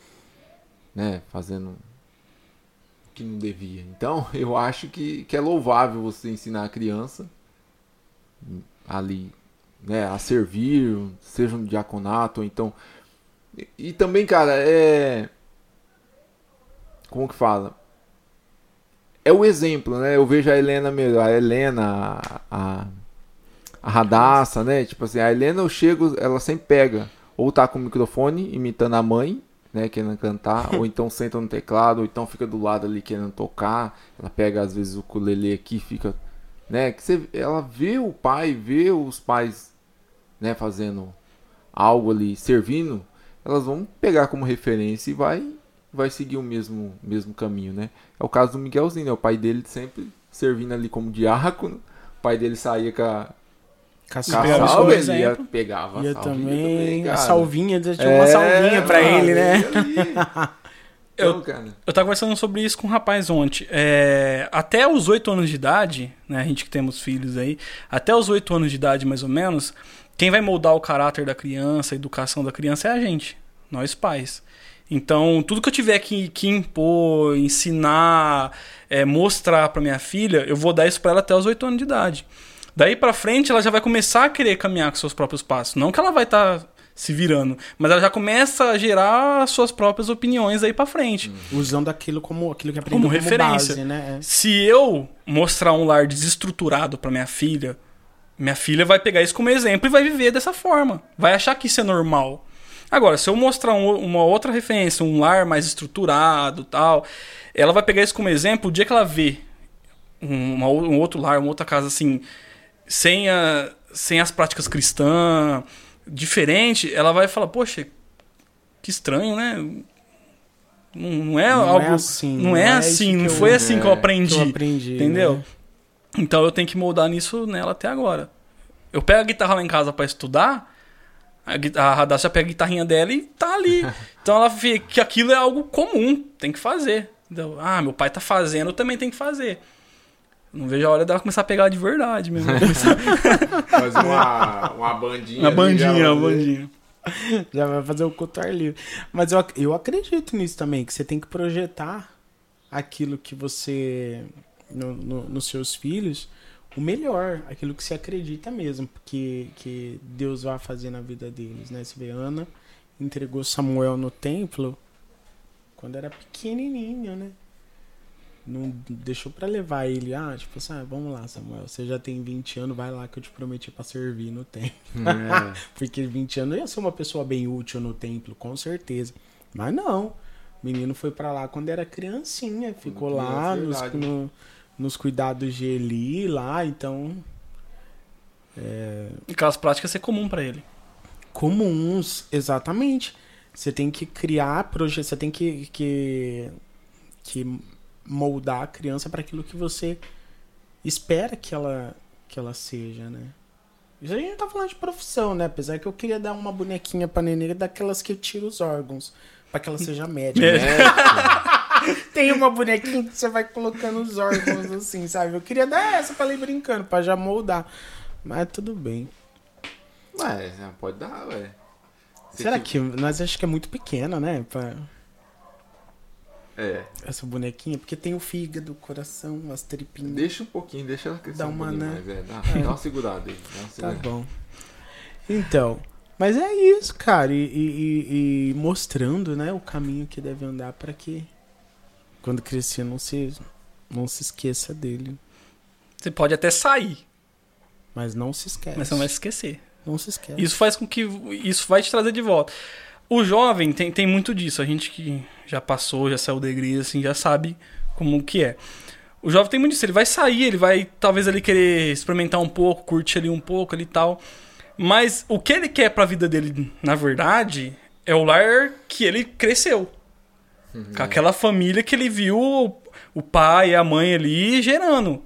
S2: né? Fazendo o que não devia. Então, eu acho que, que é louvável você ensinar a criança ali, né? A servir, seja um diaconato, ou então. E, e também, cara, é. Como que fala? É o exemplo, né? Eu vejo a Helena mesmo, a Helena, a, a Radassa, né? Tipo assim, a Helena eu chego, ela sempre pega, ou tá com o microfone imitando a mãe, né? Querendo cantar, ou então senta no teclado, ou então fica do lado ali querendo tocar. Ela pega às vezes o ukulele aqui, fica, né? Que você, ela vê o pai, vê os pais, né? Fazendo algo ali, servindo, elas vão pegar como referência e vai vai seguir o mesmo, mesmo caminho, né? É o caso do Miguelzinho, né? O pai dele sempre servindo ali como diácono. O pai dele saía com a, a
S3: como
S2: salva, ele
S3: exemplo.
S2: ia, pegava a
S1: Ia
S2: salvinha
S1: também, a
S2: cara.
S1: salvinha, tinha
S2: É,
S1: uma salvinha pra
S2: mano,
S1: ele, né?
S3: Eu-
S2: Então, cara,
S3: Eu tava conversando sobre isso com um rapaz ontem. É, até os 8 anos de idade, né? A gente que temos filhos aí, até os 8 anos de idade, mais ou menos, quem vai moldar o caráter da criança, a educação da criança é a gente, nós pais. Então, tudo que eu tiver que, que impor, ensinar, é, mostrar pra minha filha, eu vou dar isso pra ela até os 8 anos de idade. Daí pra frente, ela já vai começar a querer caminhar com seus próprios passos. Não que ela vai estar se virando, mas ela já começa a gerar suas próprias opiniões aí pra frente.
S1: Usando aquilo como aquilo que aprendeu
S3: Como
S1: como,
S3: referência.
S1: base, né?
S3: Se eu mostrar um lar desestruturado pra minha filha, minha filha vai pegar isso como exemplo e vai viver dessa forma. Vai achar que isso é normal. Agora, se eu mostrar um- uma outra referência, um lar mais estruturado tal, ela vai pegar isso como exemplo. O dia que ela vê um, uma um outro lar, uma outra casa assim, sem, a, sem as práticas cristãs, diferente, ela vai falar: Poxa, que estranho, né? Não, não é
S1: Não
S3: algo.
S1: é assim,
S3: não é assim, não foi
S1: eu-
S3: assim que eu
S2: é,
S3: aprendi.
S1: que eu aprendi,
S3: Entendeu?
S1: né?
S3: Então eu tenho que moldar nisso nela até agora. Eu pego a guitarra lá em casa pra estudar, a, Radassa já pega a guitarrinha dela e tá ali. então ela vê que aquilo é algo comum, tem que fazer. Entendeu? Ah, meu pai tá fazendo, eu também tenho que fazer. Não vejo a hora dela começar a pegar de verdade mesmo.
S2: faz uma, uma bandinha.
S3: Uma bandinha,
S2: já
S3: uma
S2: vai-
S3: bandinha.
S1: Já vai fazer o culto ar livre. Mas eu, eu acredito nisso também, que você tem que projetar aquilo que você. No, no- nos seus filhos, o melhor, aquilo que você acredita mesmo, porque que Deus vai fazer na vida deles, né? Você vê, Ana entregou Samuel no templo quando era pequenininho, né? Não deixou pra levar ele, ah, tipo assim, ah, vamos lá, Samuel, você já tem 20 anos, vai lá que eu te prometi pra servir no templo.
S2: É.
S1: Porque 20 anos ia ser uma pessoa bem útil no templo, com certeza. Mas não. O menino foi pra lá quando era criancinha, ficou lá nos,
S2: verdade.
S1: no- nos cuidados de Eli lá, então.
S3: Aquelas práticas ser comum pra ele.
S1: Comuns, exatamente. Você tem que criar projetos, você tem que, que, que moldar a criança para aquilo que você espera que ela, que ela seja, né? Isso a gente tá falando de profissão, né? Apesar que eu queria dar uma bonequinha pra nenê daquelas que tira os órgãos. Pra que ela seja médica.
S2: É,
S1: Tem uma bonequinha que você vai colocando os órgãos assim, sabe? Eu queria dar essa pra ela ir brincando, pra já moldar. Mas tudo bem.
S2: Mas, é, pode dar, ué. Se
S1: Será
S2: tiver-
S1: que. Nós acho que é muito pequena, né? Pra
S2: É.
S1: essa bonequinha. Porque tem o fígado, o coração, as tripinhas.
S2: Deixa um pouquinho, deixa ela crescer
S1: Dá
S2: um
S1: uma,
S2: pouquinho
S1: né?
S2: mais, é. Dá,
S1: É.
S2: dá uma segurada aí. Uma
S1: Tá
S2: segurada.
S1: bom. Então. Mas é isso, cara. E, e- e- e mostrando, né, o caminho que deve andar pra que quando crescer não se, não se esqueça dele.
S3: Você pode até sair,
S1: Mas não se esquece.
S3: mas você não vai se esquecer.
S1: Não se esquece.
S3: Isso faz com que isso vai te trazer de volta. O jovem tem, tem muito disso. A gente que já passou, já saiu da igreja, assim, já sabe como que é. O jovem tem muito disso, ele vai sair, ele vai talvez ele querer experimentar um pouco, curtir ali um pouco ali e tal. Mas o que ele quer pra vida dele, na verdade, é o lar que ele cresceu. Com aquela família que ele viu o pai e a mãe ali gerando.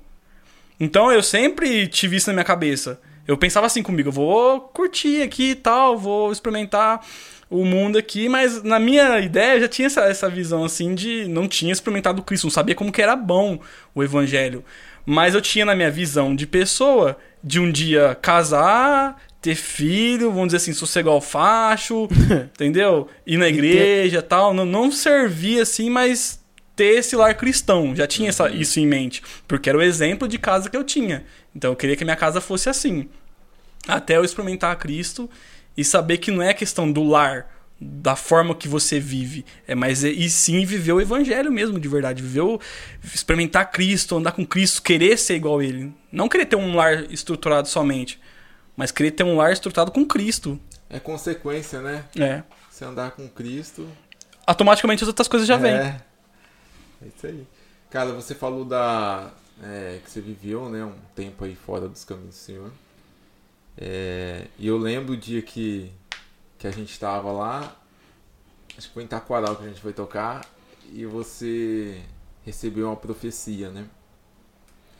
S3: Então eu sempre tive isso na minha cabeça. Eu pensava assim comigo, eu vou curtir aqui e tal, vou experimentar o mundo aqui, mas na minha ideia eu já tinha essa, essa visão assim de não tinha experimentado Cristo, não sabia como que era bom o evangelho. Mas eu tinha na minha visão de pessoa de um dia casar, ter filho, vamos dizer assim, sossegar o facho, entendeu? Ir na igreja e tal. Não, não servir assim, mas ter esse lar cristão. Já tinha essa, isso em mente. Porque era o exemplo de casa que eu tinha. Então eu queria que minha casa fosse assim. Até eu experimentar Cristo e saber que não é questão do lar, da forma que você vive, é mas e sim viver o evangelho mesmo, de verdade, viver o, experimentar Cristo, andar com Cristo, querer ser igual a ele, não querer ter um lar estruturado somente, mas querer ter um lar estruturado com Cristo.
S2: É consequência, né?
S3: É.
S2: Você andar com Cristo.
S3: Automaticamente as outras coisas já vêm.
S2: É. É isso aí. Cara, você falou da. é, que você viveu, né, um tempo aí fora dos caminhos do Senhor. É, e eu lembro o dia que, que a gente estava lá, acho que foi em Taquaral que a gente foi tocar, e você recebeu uma profecia, né?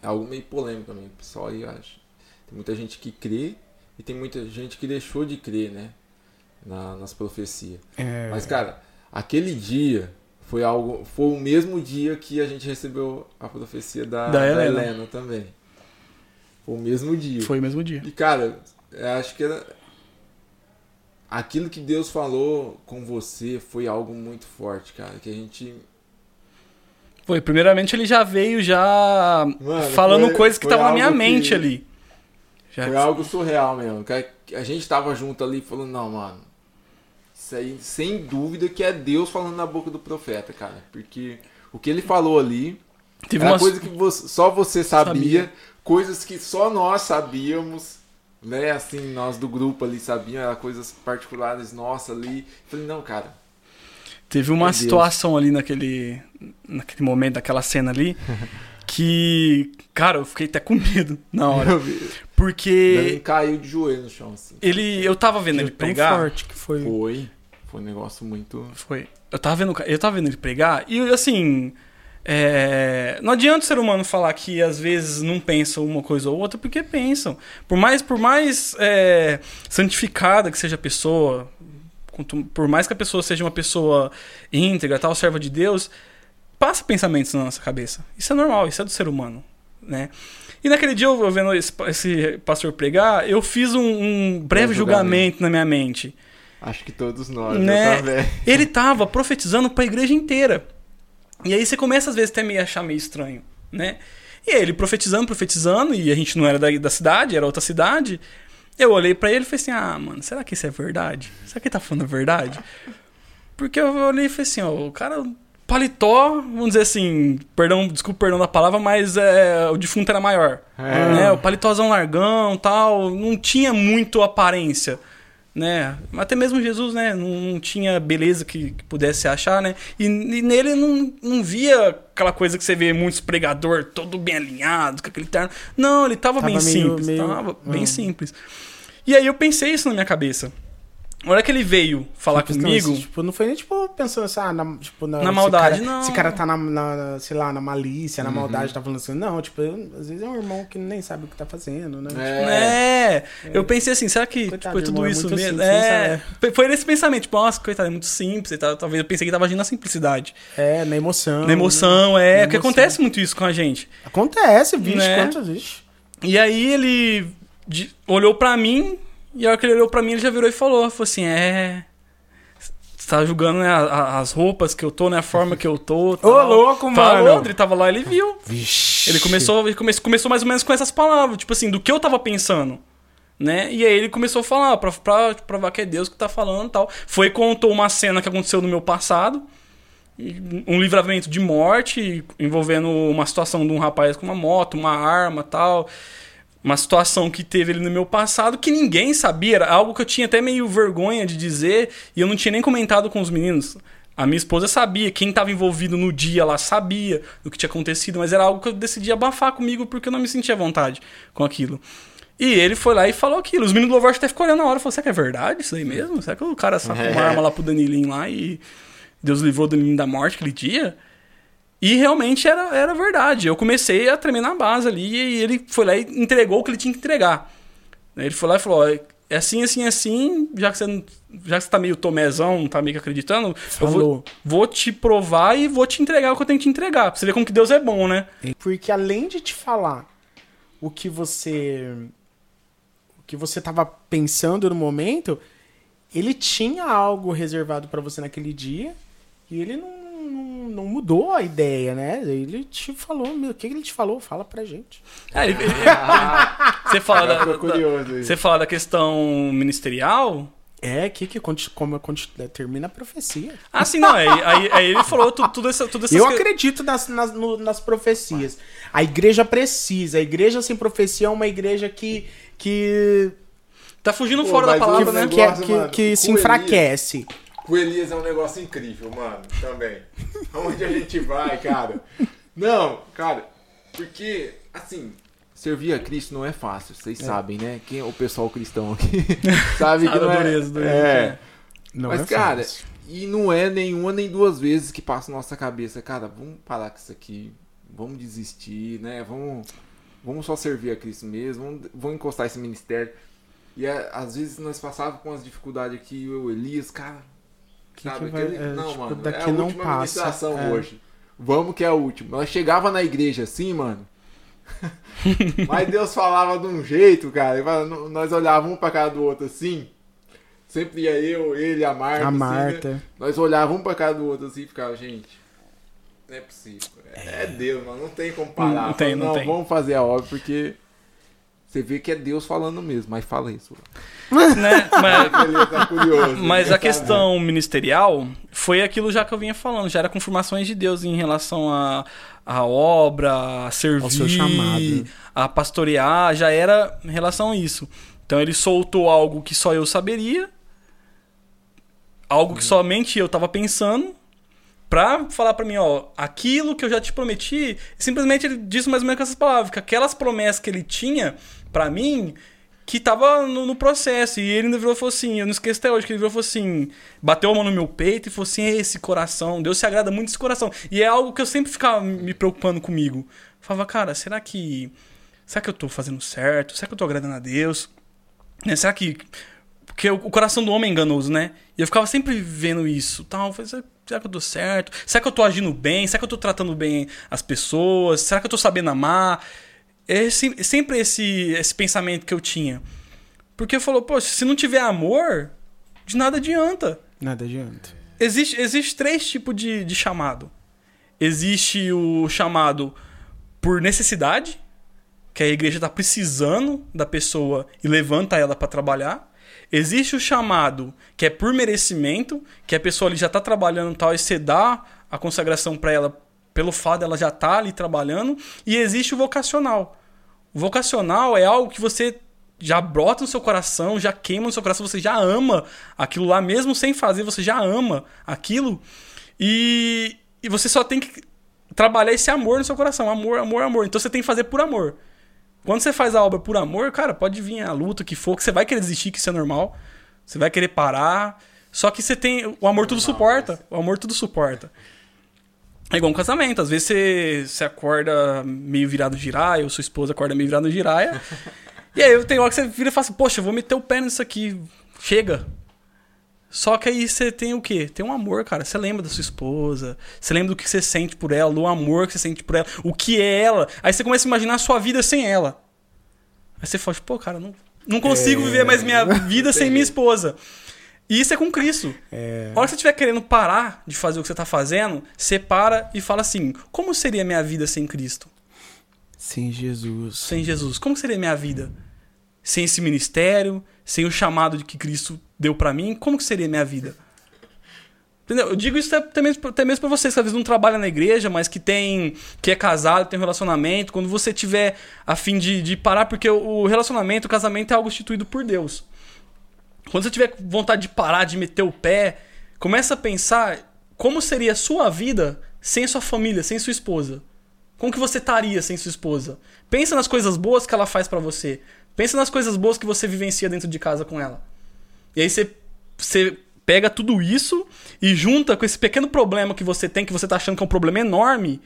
S2: É algo meio polêmico também, pessoal aí acho. Tem muita gente que crê e tem muita gente que deixou de crer, né? Na- nas profecias.
S1: É,
S2: Mas, cara, aquele dia foi algo. Foi o mesmo dia que a gente recebeu a profecia da,
S3: Da
S2: da
S3: Helena.
S2: Helena. também. Foi o mesmo dia.
S3: Foi o mesmo dia.
S2: E, cara, eu acho que era... aquilo que Deus falou com você foi algo muito forte, cara. Que a gente.
S3: Foi, primeiramente ele já veio já
S2: Mano,
S3: falando
S2: foi-
S3: coisas que estavam na minha mente
S2: que-
S3: ali. Já-
S2: Foi algo surreal mesmo. que A gente tava junto ali falando, não, mano. Isso aí, sem dúvida, que é Deus falando na boca do profeta, cara. Porque o que ele falou ali.
S3: Teve
S2: Era
S3: umas...
S2: coisa que você- só você sabia,
S3: Sabia.
S2: coisas que só nós sabíamos, né? Assim, nós do grupo ali sabíamos, era coisas particulares nossas ali. Falei, não, cara.
S3: Teve uma
S2: Deus.
S3: situação ali naquele, naquele momento, daquela cena ali, que, cara, eu fiquei até com medo na hora. Porque
S2: caiu de joelho no chão, assim.
S3: ele, eu tava vendo ele
S1: tão
S3: pregar.
S1: forte que foi.
S2: Foi. Foi um negócio muito.
S3: Foi. Eu tava vendo, eu tava vendo ele pregar e assim, é, não adianta o ser humano falar que às vezes não pensa uma coisa ou outra porque pensam. Por mais, por mais é, santificada que seja a pessoa, quanto- por mais que a pessoa seja uma pessoa íntegra, tal, serva de Deus, passa pensamentos na nossa cabeça. Isso é normal, isso é do ser humano, né? E naquele dia eu vendo esse, esse pastor pregar, eu fiz um, um breve
S2: julgamento.
S3: julgamento na minha mente
S2: Acho que todos nós,
S3: Né? ele tava profetizando pra igreja inteira. E aí você começa às vezes até a achar meio estranho, né? E ele profetizando, profetizando, e a gente não era da, da cidade, era outra cidade. Eu olhei pra ele e falei assim: "Ah, mano, será que isso é verdade? Será que ele tá falando a verdade?" Porque eu olhei e falei assim, ó, o cara paletó, vamos dizer assim, perdão, desculpa o perdão da palavra, mas é, o defunto era maior.
S2: É.
S3: Né? O paletózão largão, tal, não tinha muito aparência, né? Até mesmo Jesus, né, não, não tinha beleza que, que pudesse achar, né? E, e nele não, não via aquela coisa que você vê muitos pregador todo bem alinhado, com aquele terno. Não, ele tava,
S1: Tava
S3: bem
S1: meio-
S3: simples,
S1: meio-
S3: tava bem
S1: Ah.
S3: simples. E aí eu pensei isso na minha cabeça. A hora que ele veio falar
S1: Tipo,
S3: comigo,
S1: não, tipo, não foi nem tipo pensando assim, ah, na, tipo, na,
S3: Na maldade,
S1: cara-
S3: não.
S1: Esse cara tá na, na- sei lá, na malícia,
S2: Uhum.
S1: na maldade, tá falando assim. Não, tipo, eu- às vezes é um irmão que nem sabe o que tá fazendo, né?
S2: É.
S3: É, eu pensei assim, será que
S1: Coitado,
S3: tipo, é tudo
S1: irmão, é
S3: isso
S1: muito
S3: mesmo?
S1: simples,
S3: É,
S1: né?
S3: foi- nesse pensamento, tipo, nossa, coitado, é muito simples e tal. Talvez eu pensei que tava agindo na simplicidade.
S1: É, na emoção.
S3: na emoção, é,
S1: Na
S3: porque
S1: emoção.
S3: acontece muito isso com a gente.
S1: Acontece, bicho,
S3: Né?
S1: quantas vezes?
S3: E aí ele de- olhou pra mim, e a hora que ele olhou pra mim, ele já virou e falou, falou assim, é... Você tá julgando né, as roupas que eu tô, né? A forma que eu tô.
S1: Ô,
S3: tal.
S1: louco,
S3: Falou,
S1: mano.
S3: ele tava lá, ele viu.
S1: Vixe.
S3: Ele começou, ele come- começou mais ou menos com essas palavras, tipo assim, do que eu tava pensando. Né? E aí ele começou a falar, pra, pra provar que é Deus que tá falando e tal. Foi e contou uma cena que aconteceu no meu passado. Um livramento de morte, envolvendo uma situação de um rapaz com uma moto, uma arma tal. Uma situação que teve ali no meu passado que ninguém sabia. Era algo que eu tinha até meio vergonha de dizer. E eu não tinha nem comentado com os meninos. A minha esposa sabia, quem estava envolvido no dia lá sabia do que tinha acontecido, mas era algo que eu decidi abafar comigo porque eu não me sentia à vontade com aquilo. E ele foi lá e falou aquilo. Os meninos do louvor até ficou olhando na hora e falou: será que é verdade isso aí mesmo? Será que o cara sacou uma arma lá pro Danilinho lá e Deus livrou o Danilinho da morte aquele dia? E realmente era, era verdade. Eu comecei a tremer na base ali e ele foi lá e entregou o que ele tinha que entregar. Ele foi lá e falou: é assim, assim, assim, já que você, já que você tá meio tomezão, tá meio que acreditando, eu vou, vou te provar e vou te entregar o que eu tenho que te entregar. Pra você ver como que Deus é bom, né?
S1: Porque além de te falar o que você que você estava pensando no momento, ele tinha algo reservado para você naquele dia e ele não, não, não, mudou a ideia, né? Ele te falou, o que ele te falou? Fala pra gente.
S3: É, ele, ele, você, fala da, da, você fala da questão ministerial,
S1: é, que que como termina a profecia.
S3: Ah, sim, não. Aí, aí, aí ele falou tudo, tudo, essa, tudo
S1: Eu acredito nas, nas, no, nas profecias. A igreja precisa. A igreja sem profecia é uma igreja que. que
S3: tá fugindo Pô, fora da palavra, né?
S1: Negócio, que, mano, que, que se enfraquece.
S2: O Elias é um negócio incrível, mano. Também. Onde a gente vai, cara? Não, cara. Porque, assim, Servir a Cristo não é fácil, vocês é. sabem, né? Quem é o pessoal cristão aqui sabe que não é. Dureza, dureza, é. Não Mas, é cara, fácil. e não é nenhuma nem duas vezes que passa na nossa cabeça, cara, vamos parar com isso aqui, vamos desistir, né? Vamos, vamos só servir a Cristo mesmo, vamos, vamos encostar esse ministério. E é, às vezes nós passávamos com as dificuldades aqui, eu, Elias, cara,
S1: que sabe? Que vai, aquele, é, não, tipo, mano, daqui é a
S2: não
S1: última passa,
S2: é. hoje. Vamos que é a última. Nós chegava na igreja assim, mano. Mas Deus falava de um jeito, cara. Nós olhávamos um pra cara do outro assim. Sempre ia eu, ele, a Marta.
S1: A
S2: assim,
S1: Marta.
S2: Né? Nós olhávamos um pra cara do outro assim e ficava, gente. Não é possível. É, é Deus, mano. Não tem como parar.
S3: Não, tem, não, não tem.
S2: vamos fazer a obra porque. Você vê que é Deus falando mesmo, mas fala isso.
S3: Né? Mas, tá curioso, mas a questão ministerial foi aquilo já que eu vinha falando, já era confirmações de Deus em relação a, a obra, a servir, a pastorear, já era em relação a isso. Então ele soltou algo que só eu saberia, algo que somente eu estava pensando, pra falar para mim, ó, aquilo que eu já te prometi, simplesmente ele disse mais ou menos com essas palavras, que aquelas promessas que ele tinha para mim, que tava no, no, processo. E ele ainda virou e falou assim: eu não esqueço até hoje, que ele virou e falou assim: bateu a mão no meu peito e falou assim: esse coração, Deus se agrada muito desse coração. E é algo que eu sempre ficava me preocupando comigo. falava, cara, será que. Será que eu tô fazendo certo? Será que eu tô agradando a Deus? Né? Será que. Porque o coração do homem é enganoso, né? E eu ficava sempre vendo isso. Tal. Eu será que eu tô certo? Será que eu tô agindo bem? Será que eu tô tratando bem as pessoas? Será que eu tô sabendo amar? É sempre esse, esse pensamento que eu tinha. Porque falou, pô, se não tiver amor, de nada adianta.
S1: Nada adianta.
S3: Existe, existe três tipos de, de chamado. Existe o chamado por necessidade, que a igreja está precisando da pessoa e levanta ela para trabalhar. Existe o chamado que é por merecimento, que a pessoa ali já está trabalhando tal e você dá a consagração para ela pelo fato dela já estar tá ali trabalhando. E existe o vocacional. O vocacional é algo que você já brota no seu coração, já queima no seu coração, você já ama aquilo lá, mesmo sem fazer, você já ama aquilo. E, e você só tem que trabalhar esse amor no seu coração. Amor, amor, amor. Então você tem que fazer por amor. Quando você faz a obra por amor, cara, pode vir a luta, o que for, que você vai querer desistir, que isso é normal. Você vai querer parar. Só que você tem. O amor tudo suporta. O amor tudo suporta. É igual um casamento. Às vezes você, você acorda meio virado de giraia, ou sua esposa acorda meio virado de giraia. e aí tem hora que você vira e fala assim, poxa, eu vou meter o pé nisso aqui. Chega. Só que aí você tem o quê? Tem um amor, cara. Você lembra da sua esposa. Você lembra do que você sente por ela, do amor que você sente por ela, o que é ela. Aí você começa a imaginar a sua vida sem ela. Aí você fala, pô, cara, não, não consigo é... viver mais minha vida sem minha esposa. E isso é com Cristo. É... A hora que você estiver querendo parar de fazer o que você está fazendo, você para e fala assim: como seria minha vida sem Cristo?
S1: Sem Jesus.
S3: Sem Jesus. Como seria minha vida? Sem esse ministério, sem o chamado de que Cristo deu para mim, como que seria minha vida? Entendeu? Eu digo isso até mesmo, até mesmo pra vocês que às vezes não trabalham na igreja, mas que tem. que é casado, tem um relacionamento. Quando você tiver a fim de, de parar, porque o relacionamento, o casamento é algo instituído por Deus. Quando você tiver vontade de parar, de meter o pé, começa a pensar como seria a sua vida sem sua família, sem sua esposa? Como que você estaria sem sua esposa? Pensa nas coisas boas que ela faz pra você. Pensa nas coisas boas que você vivencia dentro de casa com ela. E aí você, você pega tudo isso e junta com esse pequeno problema que você tem, que você tá achando que é um problema enorme.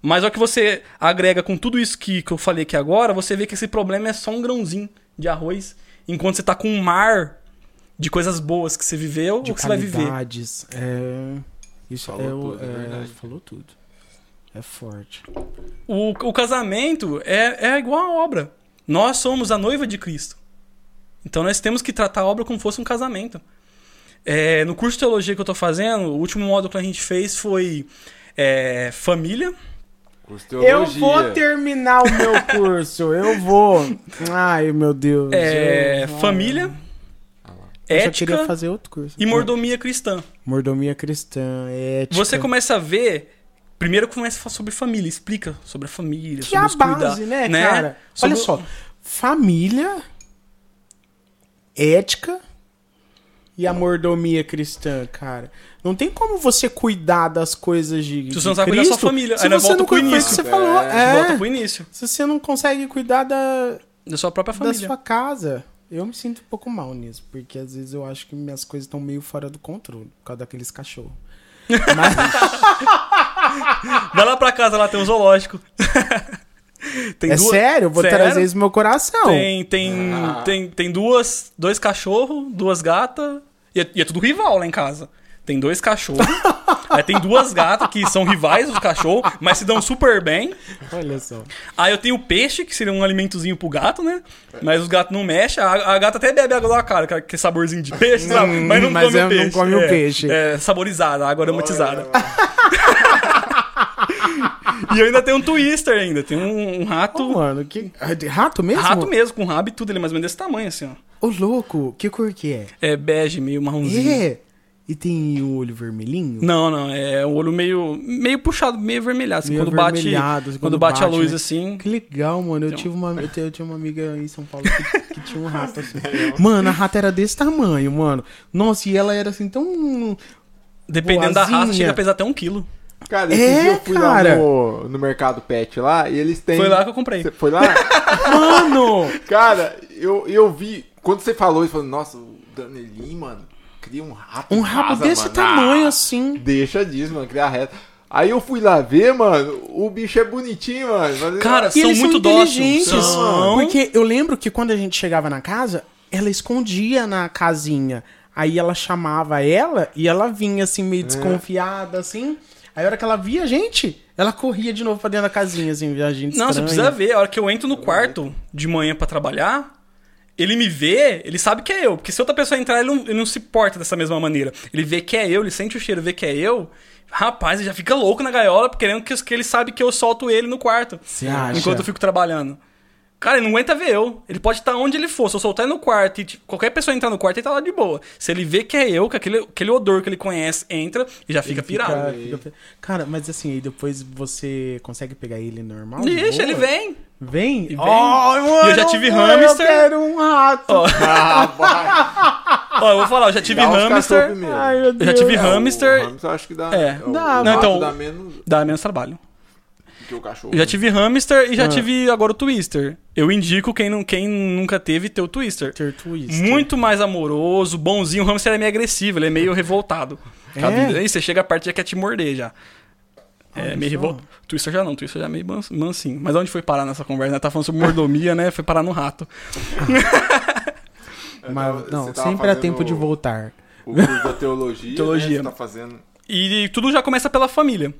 S3: Mas ao que você agrega com tudo isso que, que eu falei aqui agora, você vê que esse problema é só um grãozinho de arroz. Enquanto você tá com um mar de coisas boas que você viveu
S1: De
S3: ou que você vai viver.
S1: É... Isso
S2: Falou
S1: é,
S2: tudo, é
S1: é,
S2: verdade.
S1: Falou tudo. É forte.
S3: O, o casamento é, é igual a obra. Nós somos a noiva de Cristo. Então nós temos que tratar a obra como fosse um casamento. É, no curso de teologia que eu tô fazendo, o último módulo que a gente fez foi é, família.
S1: Eu vou terminar o meu curso. Eu vou. Ai, meu Deus.
S3: É,
S1: eu-
S3: família,
S2: Lá.
S1: Eu queria
S3: ética
S1: fazer outro curso.
S3: e mordomia cristã.
S1: Mordomia cristã, ética.
S3: Você começa a ver. Primeiro começa a falar sobre família, explica sobre a família,
S1: Que é
S3: sobre
S1: a
S3: os
S1: base, né, cara?
S3: Sobre
S1: Olha só. Família, ética e a mordomia cristã, cara. Não tem como você cuidar das coisas de.
S3: Se você não sabe cuidar da sua família,
S1: Se
S3: aí
S1: você
S3: volta
S1: não
S3: pro início.
S1: você falou.
S2: É,
S1: É,
S3: Volta pro início
S1: Se você não consegue cuidar da,
S3: da sua própria
S1: da
S3: família.
S1: sua casa. Eu me sinto um pouco mal nisso, porque às vezes eu acho que minhas coisas estão meio fora do controle, por causa daqueles cachorros. Mas,
S3: Vai lá pra casa, lá tem um zoológico. tem
S1: é
S3: duas-
S1: sério, eu vou
S3: Sério?
S1: trazer isso no meu coração.
S3: Tem, tem, tem, tem duas, dois cachorros, duas gatas. E é, e é tudo rival lá em casa. Tem dois cachorros. aí tem duas gatas que são rivais dos cachorros, mas se dão super bem.
S1: Olha só.
S3: Aí eu tenho peixe, que seria um alimentozinho pro gato, né? Mas os gatos não mexem. A, a gata até bebe água da cara, que é- é saborzinho de peixe, sabe? Mas não
S1: Hum, mas
S3: come
S1: eu
S3: o
S1: não
S3: peixe.
S1: come o
S3: É,
S1: peixe.
S3: É, saborizada, água aromatizada. E eu ainda tenho um twister ainda. Tem um, um rato.
S1: Ô, mano, que. Rato mesmo?
S3: Rato mesmo, com rabo e tudo. Ele é mais ou menos desse tamanho, assim, ó.
S1: Ô, louco, que cor que é?
S3: É bege, meio marronzinho.
S1: É. E tem o olho vermelhinho?
S3: Não, não, é um olho meio, meio puxado, meio avermelhado, assim,
S1: Meio
S3: quando bate,
S1: assim,
S3: quando,
S1: quando
S3: bate, a
S1: bate,
S3: luz
S1: né?
S3: assim.
S1: Que legal, mano. Eu,
S3: Então-
S1: tive uma, eu, te- eu tinha uma amiga em São Paulo que, que tinha um rato assim. Mano, a rata era desse tamanho, mano. Nossa, e ela era assim tão.
S3: Dependendo da raça,
S1: Boazinha.
S3: chega a pesar até um quilo.
S2: Cara, esse
S1: É,
S2: dia eu fui
S1: cara.
S2: lá no, no mercado pet lá e eles têm.
S3: Foi lá que eu comprei.
S2: Você foi lá?
S1: Mano!
S2: Cara, eu, eu vi. Quando você falou, eu falei, nossa, o Danelinho, mano, cria um rato.
S1: Um rabo
S2: casa,
S1: desse
S2: mano.
S1: tamanho
S2: Ah,
S1: assim.
S2: Deixa disso, mano, criar reto. Aí eu fui lá ver, mano, o bicho é bonitinho, mano. Mas-
S3: Cara,
S1: E
S3: São
S1: eles
S3: muito
S1: são
S3: dóceis. São.
S1: Porque eu lembro que quando a gente chegava na casa, ela escondia na casinha. Aí ela chamava ela e ela vinha assim,
S3: É.
S1: meio desconfiada, assim. Aí a hora que ela via a gente, ela corria de novo pra dentro da casinha, assim, a gente
S3: Não, você precisa ver. A hora que eu entro no quarto de manhã pra trabalhar, ele me vê, ele sabe que é eu. Porque se outra pessoa entrar, ele não, ele não se porta dessa mesma maneira. Ele vê que é eu, ele sente o cheiro, vê que é eu. Rapaz, ele já fica louco na gaiola, querendo que, que ele sabe que eu solto ele no quarto. Enquanto eu fico trabalhando. Cara, ele não aguenta ver eu. Ele pode estar onde ele for. Se eu soltar ele no quarto e tipo, qualquer pessoa entrar no quarto, ele tá lá de boa. Se ele vê que é eu, que aquele, aquele odor que ele conhece entra e já fica
S1: Ele
S3: pirado.
S1: fica- fica- Cara, mas assim, aí depois você consegue pegar ele normal? de
S3: Ixi,
S1: boa?
S3: ele vem.
S1: Vem?
S3: E vem.
S1: Ai,
S3: E eu já tive
S1: mano,
S3: hamster.
S1: Eu quero um rato.
S3: Ó,
S2: Ah, vai.
S3: ó, eu vou falar, eu já tive
S2: Dá
S3: hamster.
S1: Ai, meu
S3: Eu já tive
S2: É,
S3: hamster.
S2: O hamster eu acho que dá.
S3: É.
S2: o-
S1: Dá,
S2: o
S1: não,
S2: rato
S3: então-
S2: dá menos
S3: Dá menos trabalho.
S2: Que o cachorro.
S3: Eu já tive hamster e já
S1: Ah.
S3: tive agora o twister. Eu indico quem, não, quem nunca teve ter o twister.
S1: Ter twist.
S3: Muito mais amoroso, bonzinho. O hamster é meio agressivo, ele é meio revoltado. a
S1: É?
S3: Aí você chega perto e já quer te morder já. É
S1: Olha
S3: meio revoltado. Twister já não, Twister já é meio mans- mansinho. Mas onde foi parar nessa conversa? Né? Tá falando sobre mordomia, né? Foi parar no rato.
S1: Mas, não, sempre há tempo de voltar.
S2: O curso da teologia.
S3: Teologia.
S2: Né? Você tá fazendo.
S3: E tudo já começa pela família.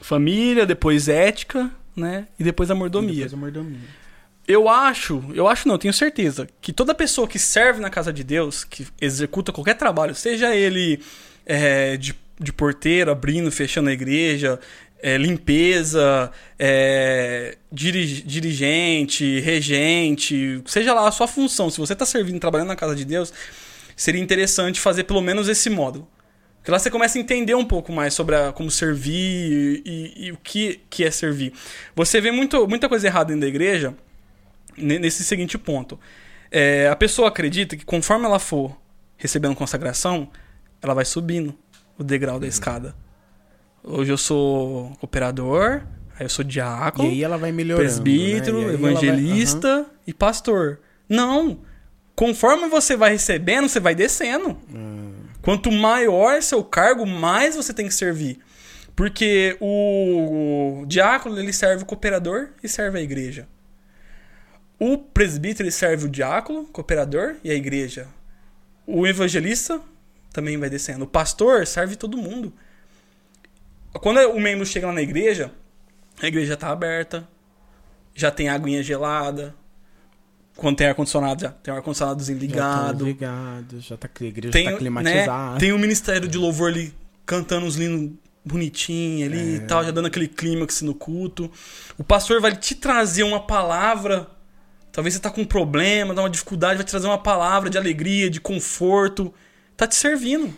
S3: Família, depois ética, né? E depois a mordomia.
S1: Depois a mordomia.
S3: Eu acho, eu acho não, eu tenho certeza, que toda pessoa que serve na casa de Deus, que executa qualquer trabalho, seja ele é, de, de porteiro, abrindo, fechando a igreja, é, limpeza, é, diri- dirigente, regente, seja lá a sua função, se você está servindo, trabalhando na casa de Deus, seria interessante fazer pelo menos esse módulo. Porque lá você começa a entender um pouco mais sobre a- como servir e, e o que, que é servir. Você vê muito, muita coisa errada dentro da igreja ne- nesse seguinte ponto. É, a pessoa acredita que conforme ela for recebendo consagração, ela vai subindo. o degrau da escada. Hoje eu sou cooperador, aí eu sou
S1: E
S3: diácono,
S1: aí ela vai melhorando.
S3: presbítero,
S1: né? E aí ela vai-
S3: evangelista
S1: Aham.
S3: e pastor. Não. Conforme você vai recebendo, você vai descendo.
S1: Hum.
S3: Quanto maior seu cargo, mais você tem que servir. Porque o, diácono ele serve o cooperador e serve a igreja. O presbítero ele serve o diácono, cooperador e a igreja. O evangelista também vai descendo. O pastor serve todo mundo. Quando o membro chega lá na igreja, a igreja está aberta, já tem aguinha gelada. Quando tem ar-condicionado, já tem o ar-condicionadozinho
S1: Já tá
S3: ligado.
S1: ligado, já tá, a igreja
S3: Tem,
S1: tá
S3: né,
S1: climatizada.
S3: tem o ministério de louvor ali cantando os linos bonitinho ali
S1: É.
S3: e tal, já dando aquele clímax no culto. O pastor vai te trazer uma palavra. Talvez você tá com um problema, dá uma dificuldade, vai te trazer uma palavra de alegria, de conforto. Tá te servindo.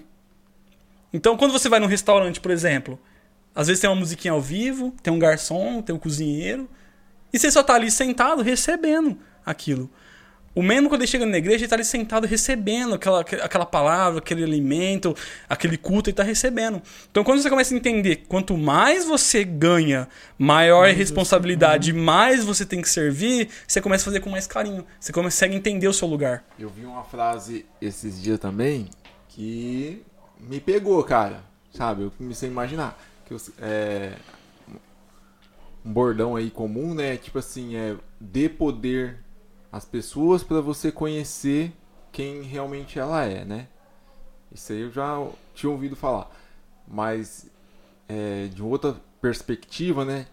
S3: Então, quando você vai num restaurante, por exemplo, às vezes tem uma musiquinha ao vivo, tem um garçom, tem um cozinheiro, e você só tá ali sentado recebendo aquilo. O membro, quando ele chega na igreja, ele tá ali sentado recebendo aquela, aquela palavra, aquele alimento, aquele culto, ele tá recebendo. Então, quando você começa a entender, quanto mais você ganha, maior a responsabilidade, mais você tem que servir, você começa a fazer com mais carinho. Você consegue entender o seu lugar.
S2: Eu vi uma frase esses dias também que me pegou, cara. Sabe? Eu comecei a imaginar. Que eu, é, um bordão aí comum, né? Tipo assim, é dê poder às pessoas para você conhecer quem realmente ela é, né? Isso aí eu já tinha ouvido falar. Mas é, de outra perspectiva, né?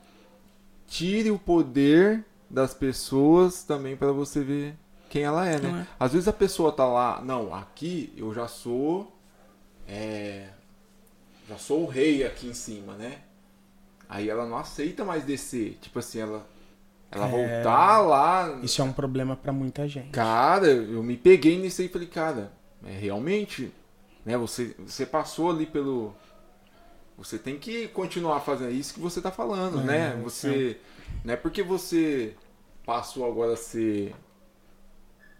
S2: Tire o poder das pessoas também para você ver quem ela é, né?
S3: É?
S2: Às vezes a pessoa tá lá, não, aqui eu já sou. é, já sou o rei aqui em cima, né? Aí ela não aceita mais descer. Tipo assim, ela. Ela
S1: É.
S2: voltar lá.
S1: Isso é um problema pra muita gente.
S2: Cara, eu me peguei nisso aí e falei, cara, é realmente, né? Você, você passou ali pelo. Você tem que continuar fazendo isso que você tá falando,
S1: É,
S2: né? Você. Não é porque você passou agora a ser.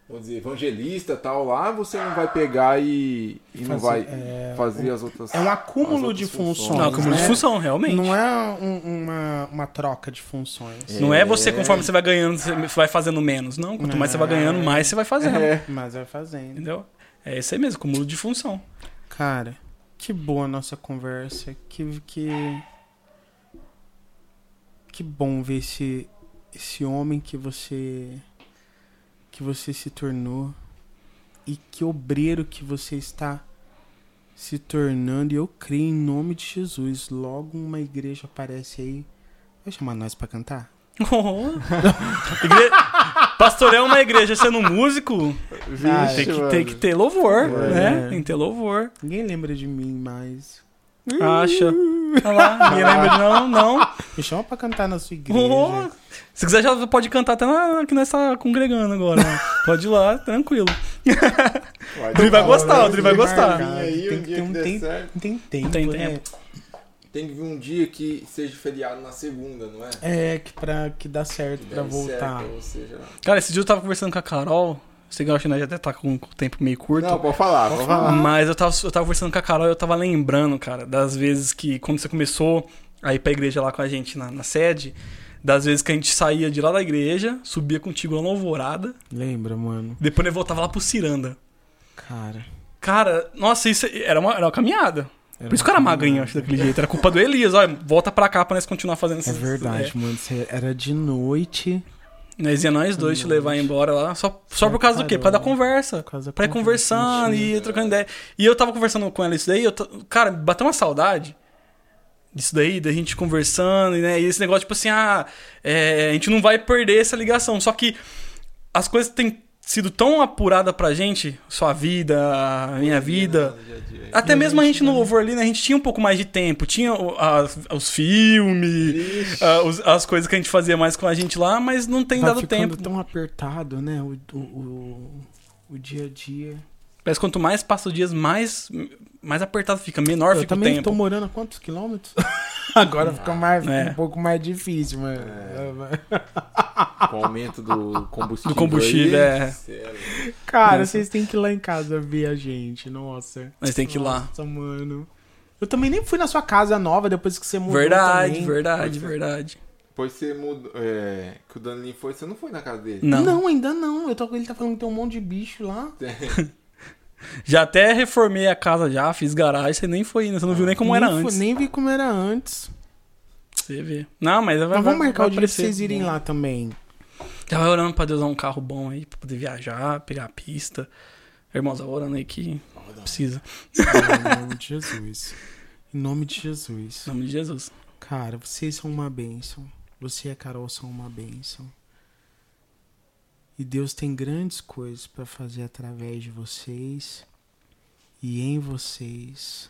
S2: Vamos dizer, evangelista e tal lá, você não vai pegar e, e não
S1: Fazer-
S2: vai
S1: é,
S2: fazer as outras.
S1: É um acúmulo de funções.
S3: Não, como
S1: né?
S3: de função, realmente.
S1: Não é um- uma, uma troca de funções.
S3: Não é você,
S2: É.
S3: conforme você vai ganhando, você vai fazendo menos. Não, quanto mais você vai ganhando, mais você vai fazendo.
S2: É.
S1: Mas vai fazendo.
S3: Entendeu? É isso aí mesmo, cúmulo de função.
S1: Cara, que boa a nossa conversa. Que, que, que bom ver esse, esse homem que você que você se tornou e que obreiro que você está se tornando. E eu creio em nome de Jesus. Logo uma igreja aparece aí. Vai chamar nós pra cantar?
S3: Oh. Igre... Pastor é uma igreja sendo músico,
S1: Vixe,
S3: tem que, tem que ter louvor,
S1: É.
S3: né? Tem que ter louvor.
S1: Ninguém lembra de mim mais.
S3: Acha. Olha lá, ninguém lembra de não, não.
S1: Me chama pra cantar na sua igreja.
S3: Oh. Se quiser, já pode cantar até na, que nós tá congregando agora. né? Pode ir lá, tranquilo.
S2: Vai,
S3: Dri vai gostar, o Dri vai gostar.
S2: aí,
S1: Tem
S2: um
S1: que ter
S2: que
S1: um tempo. tem tempo,
S3: Tem
S1: né?
S3: tempo.
S2: Tem que vir um dia que seja feriado na segunda, não é?
S1: É, que pra que dá certo pra
S2: Deve
S1: voltar.
S2: certo.
S3: Cara, esse dia eu tava conversando com a Carol. Sei que eu acho que nós já até tá com o tempo meio curto.
S2: Não, pode falar, pode falar.
S3: Mas eu tava, eu tava conversando com a Carol e eu tava lembrando, cara, das vezes que, quando você começou a ir pra igreja lá com a gente na, na sede, das vezes que a gente saía de lá da igreja, subia contigo lá na Alvorada,
S1: Lembra, mano?
S3: depois eu voltava lá pro Ciranda.
S1: Cara.
S3: Cara, nossa, isso era uma, era uma caminhada.
S1: era
S3: Por isso que eu era magrinho, acho, daquele jeito. Era culpa do Elias, olha, volta pra cá pra nós continuar fazendo
S1: É
S3: essas-
S1: verdade, mano. Você era de noite.
S3: Nós ia nós dois te levar embora lá, só, só por causa do quê? Por causa da conversa.
S1: Por causa
S3: Pra ir conversando
S1: conversa.
S3: e trocando ideia. E eu tava conversando com ela isso daí, eu cara, bateu uma saudade disso daí, da gente conversando, né? E esse negócio, tipo assim, ah, é, a gente não vai perder essa ligação. Só que as coisas têm sido tão apuradas pra gente, sua vida, a minha vida. Até
S1: E a
S3: mesmo a
S1: gente
S3: no louvor ali, né? A gente tinha um pouco mais de tempo. Tinha as- os filmes, ah, os- as coisas que a gente fazia mais com a gente lá, mas não tem
S1: Vai
S3: dado tempo.
S1: tão apertado, né? O, o, o, o dia a dia.
S3: Parece que quanto mais passa os dias, mais, mais apertado fica, menor
S1: Eu
S3: fica o
S1: também
S3: tempo.
S1: tô morando a quantos quilômetros? Agora fica mais,
S3: É.
S1: um pouco mais difícil, mas.
S2: Com o aumento do combustível.
S3: Do combustível,
S2: aí,
S3: é.
S1: Cara,
S3: Nossa.
S1: vocês têm que ir lá em casa ver a gente. Nossa.
S3: Mas tem que ir lá.
S1: Nossa, mano. Eu também nem fui na sua casa nova depois que você mudou
S3: Verdade,
S1: também.
S3: verdade, verdade.
S2: Depois você mudou. É, que o Danilinho foi, você não foi na casa dele.
S3: Não.
S1: Não, ainda não. Eu tô, ele tá falando que tem um monte de bicho lá.
S3: Já até reformei a casa já, fiz garagem, você nem foi? Você não viu nem como era
S1: nem,
S3: antes.
S1: fui- nem vi como era antes.
S3: Você vê. Não, mas vai,
S1: Mas
S3: vai,
S1: vamos marcar
S3: vai
S1: o dia pra vocês irem lá também.
S3: Já vai orando pra Deus dar um carro bom aí, pra poder viajar, pegar a pista. Irmãos, orando aí que precisa.
S1: em nome de Jesus. Em nome de Jesus.
S3: Em nome de Jesus.
S1: Cara, vocês são uma bênção. Você e a Carol são uma bênção. E Deus tem grandes coisas para fazer através de vocês e em vocês.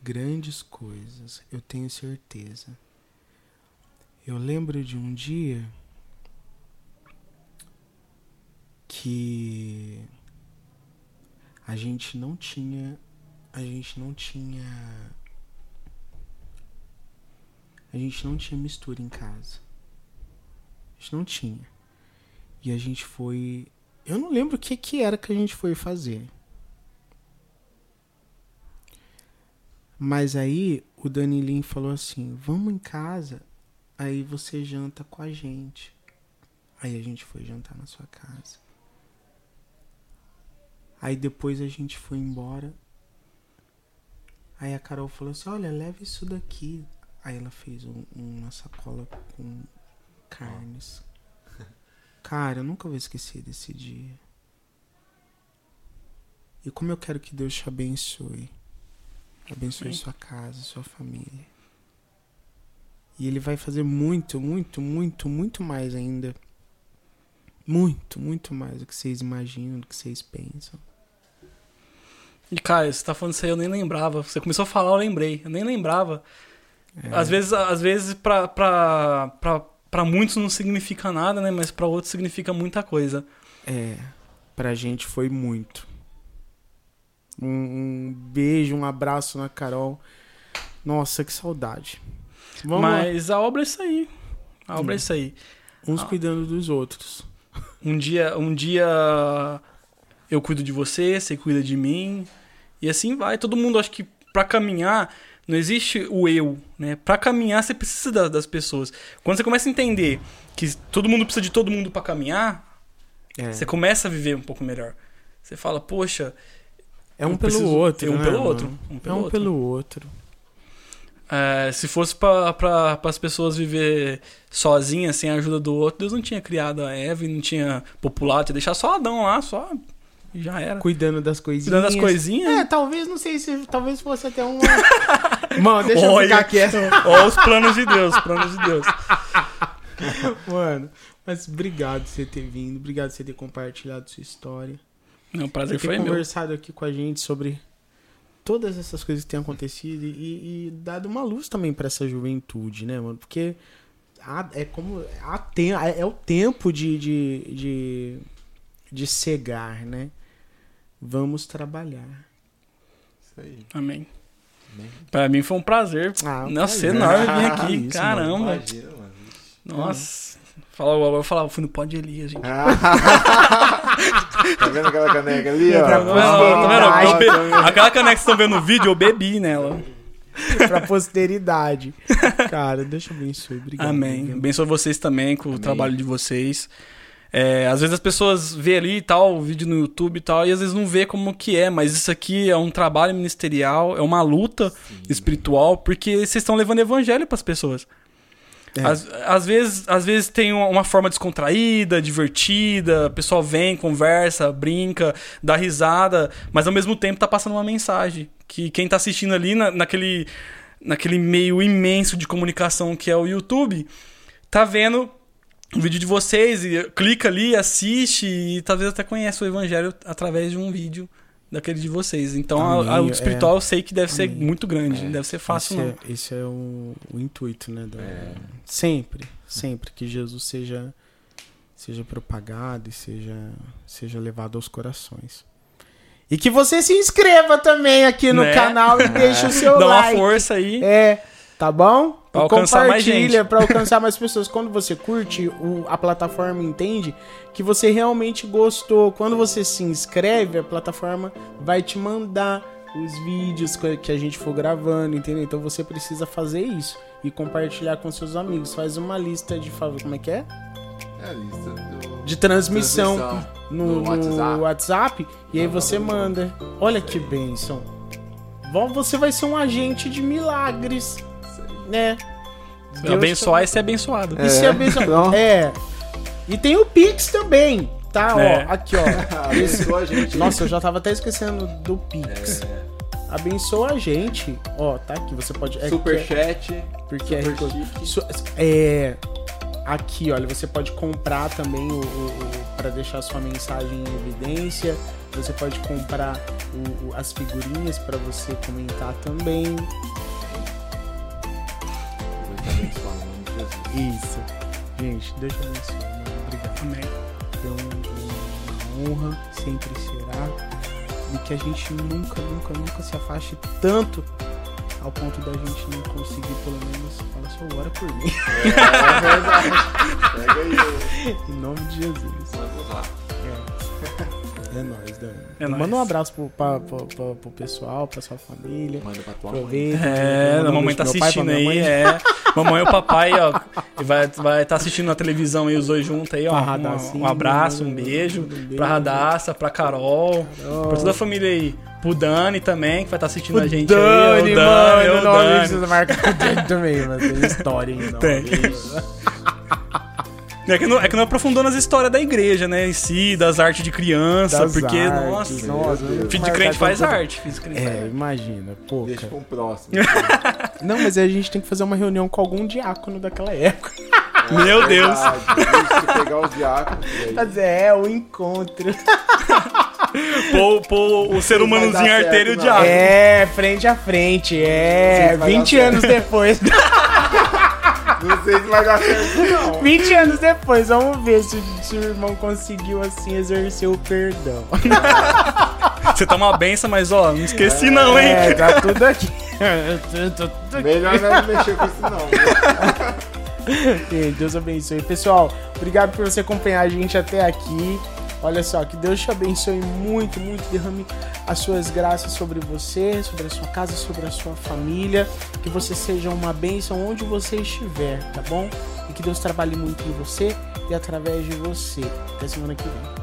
S1: Grandes coisas, eu tenho certeza. Eu lembro de um dia que a gente não tinha a gente não tinha a gente não tinha mistura em casa. A gente não tinha. E a gente foi. Eu não lembro o que, que era que a gente foi fazer. Mas aí o Danilinho falou assim: vamos em casa, aí você janta com a gente. Aí a gente foi jantar na sua casa. Aí depois a gente foi embora. Aí a Carol falou assim: olha, leva isso daqui. Aí ela fez um- uma sacola com carnes. Cara, eu nunca vou esquecer desse dia. E como eu quero que Deus te abençoe. Abençoe
S3: Amém.
S1: sua casa, sua família. E Ele vai fazer muito, muito, muito, muito mais ainda. Muito, muito mais do que vocês imaginam, do que vocês pensam.
S3: E, cara, você tá falando isso aí, eu nem lembrava. Você começou a falar, eu lembrei. Eu nem lembrava.
S1: É,
S3: Às vezes, às vezes pra, pra, pra, pra muitos não significa nada, né? Mas pra outros significa muita coisa.
S1: É, pra gente foi muito. Um, um beijo, um abraço na Carol. Nossa, que saudade. Vamos lá.
S3: Mas a obra é isso aí. A obra é isso aí.
S1: Uns
S3: Ah.
S1: cuidando dos outros.
S3: Um dia, um dia eu cuido de você, você cuida de mim. E assim vai. Todo mundo, acho que pra caminhar, não existe o eu, né? Pra caminhar, você precisa da- das pessoas. Quando você começa a entender que todo mundo precisa de todo mundo pra caminhar,
S1: É,
S3: você começa a viver um pouco melhor. Você fala, poxa,
S1: é um pelo outro.
S3: é um
S1: né,
S3: pelo
S1: mano?
S3: outro. Um
S1: É
S3: pelo
S1: um
S3: outro.
S1: pelo outro.
S3: É, se fosse para as pessoas viver sozinhas, sem a ajuda do outro, Deus não tinha criado a Eva e não tinha populado, tinha deixado só Adão lá, só. Já era.
S1: Cuidando das coisinhas.
S3: Cuidando das coisinhas.
S1: É, talvez, não sei se. Talvez fosse até uma. Mano, deixa eu
S3: Olha.
S1: ficar quieto.
S3: Ó, os planos de Deus, os planos de Deus.
S1: Mano, mas obrigado por você ter vindo. Obrigado por você ter compartilhado sua história.
S3: Não, prazer
S1: ter
S3: foi meu.
S1: conversado aqui com a gente sobre todas essas coisas que têm acontecido e, e dado uma luz também pra essa juventude, né, mano? Porque há- é como. Há tem, é o tempo de, de, de, de cegar, né? Vamos trabalhar.
S2: Isso aí.
S3: Amém.
S2: Amém.
S3: Pra mim foi um prazer.
S1: Ah,
S3: Nossa,
S1: prazer.
S3: enorme vir aqui.
S1: Isso,
S3: Caramba.
S2: Imagina, mano.
S3: Nossa. Fala, eu eu fui no pó de Elias, gente.
S2: tá vendo aquela caneca ali, ó?
S3: Vendo?
S1: Ai,
S3: Eu be- Aquela caneca que vocês estão vendo no vídeo, eu bebi nela.
S1: pra posteridade. Cara, deixa eu abençoe. Obrigado.
S3: Amém. Abençoe vocês também com o
S2: Amém.
S3: trabalho de vocês. É, às vezes as pessoas vê ali e tal, o vídeo no YouTube e tal, e às vezes não vê como que é, mas isso aqui é um trabalho ministerial, é uma luta espiritual, porque vocês estão levando evangelho para as pessoas.
S1: É.
S3: Às, às vezes, às vezes tem uma- uma forma descontraída, divertida, o pessoal vem, conversa, brinca, dá risada, mas ao mesmo tempo tá passando uma mensagem que quem tá assistindo ali na- naquele, naquele meio imenso de comunicação que é o YouTube, tá vendo o vídeo de vocês e clica ali, assiste e talvez até conheça o evangelho através de um vídeo daquele de vocês. Então a, a
S1: Amém,
S3: luta espiritual eu sei que deve ser
S1: Amém.
S3: muito grande,
S2: É.
S3: não deve ser fácil
S1: esse
S3: não.
S1: É, esse é o, o intuito, né? da-
S2: É.
S1: Sempre, sempre que Jesus seja seja propagado e seja seja levado aos corações. E que você se inscreva também aqui no
S3: Né?
S1: canal e deixe o seu
S3: Dá uma
S1: like.
S3: força aí.
S1: É, tá bom?
S3: Pra
S1: E
S3: alcançar mais
S1: compartilha
S3: gente.
S1: pra alcançar mais pessoas. Quando você curte, o- a plataforma entende que você realmente gostou. Quando você se inscreve, a plataforma vai te mandar os vídeos que que a gente for gravando, entendeu? Então você precisa fazer isso e compartilhar com seus amigos. Faz uma lista de favor, como é que é?
S2: É a lista do...
S1: De transmissão,
S2: Transmissão
S1: no,
S2: no
S1: no
S2: WhatsApp.
S1: WhatsApp. e aí você manda. Olha que bênção. Vo- Você vai ser um agente de milagres, né? Deus
S3: Abençoar e ser abençoado.
S1: E
S2: É,
S1: abençoar.
S2: então.
S1: É. E tem o Pix também, tá?
S3: É.
S1: Ó, aqui, ó.
S2: Abençoa a gente.
S1: Nossa, eu já tava até esquecendo do Pix. Abençoa a gente. Ó, tá aqui, você pode. É, que é-
S2: Superchat.
S1: porque é,
S2: super chique.
S1: Su- é aqui, olha, você pode comprar também o, o, o para deixar sua mensagem em evidência. Você pode comprar o- o- as figurinhas para você comentar também. Isso. Gente, deixa eu abençoar. mano. Obrigado.
S3: Amém.
S1: É um- uma honra, sempre será. E que a gente nunca, nunca, nunca se afaste tanto ao ponto da gente não conseguir, pelo menos, falar só ora por mim.
S2: É verdade. Pega aí.
S1: em nome de Jesus.
S2: Vamos lá.
S1: É nóis, Dan.
S3: É
S1: Manda
S3: nóis.
S1: um abraço pro, pra, pra- pra- pro pessoal, pra sua família.
S2: Manda pra tua mãe.
S1: Aproveita.
S3: É,
S1: manda
S3: a
S1: um
S3: mamãe tá
S1: pro pai,
S3: assistindo
S1: minha
S3: aí,
S1: mãe.
S3: é. Mamãe e o papai, ó, e vai estar vai tá assistindo na televisão aí, os dois juntos aí, ó.
S1: Pra
S3: Um, um abraço, um
S1: um
S3: beijo,
S1: beijo.
S3: pra Radassa, pra Carol,
S1: Carol.
S3: pra toda a família aí. Pro Dani também, que vai estar assistindo
S1: O
S3: a gente
S1: Dani,
S3: aí. O
S1: mano,
S3: Dani,
S1: o
S3: o
S1: nome
S3: Dani.
S1: precisa marcar o Dani também, mano. Tem história aí, não.
S3: Tem. É que, não, é que não aprofundou nas histórias da igreja, né? Em si, das artes de criança,
S1: Das
S3: porque,
S1: artes,
S3: nossa.
S1: nossa,
S2: Filho
S3: de crente faz
S1: tanto-
S3: arte. Filho de crente faz
S1: É, imagina, pô.
S2: Deixa pra um próximo.
S1: Não, mas aí a gente tem que fazer uma reunião com algum diácono daquela época.
S3: Meu Deus.
S2: Pegar os diáconos.
S1: Mas é, o encontro.
S3: Pô, pô, o ser humanozinho arteiro e o diabo.
S1: É, frente a frente, é.
S2: Sim, vai
S1: 20
S2: dar
S1: anos depois.
S2: Não sei se vai dar certo, não.
S1: 20 anos depois, vamos ver se, o irmão conseguiu, assim, exercer o perdão.
S3: Você tá uma benção, mas ó, não esqueci não, hein?
S1: É, tá tudo aqui. Tô- tô tudo aqui.
S2: Melhor não mexer com isso, não.
S1: Deus abençoe. Pessoal, obrigado por você acompanhar a gente até aqui. Olha só, que Deus te abençoe muito, muito. Derrame as suas graças sobre você, sobre a sua casa, sobre a sua família. Que você seja uma bênção onde você estiver, tá bom? E que Deus trabalhe muito em você e através de você. Até semana que vem.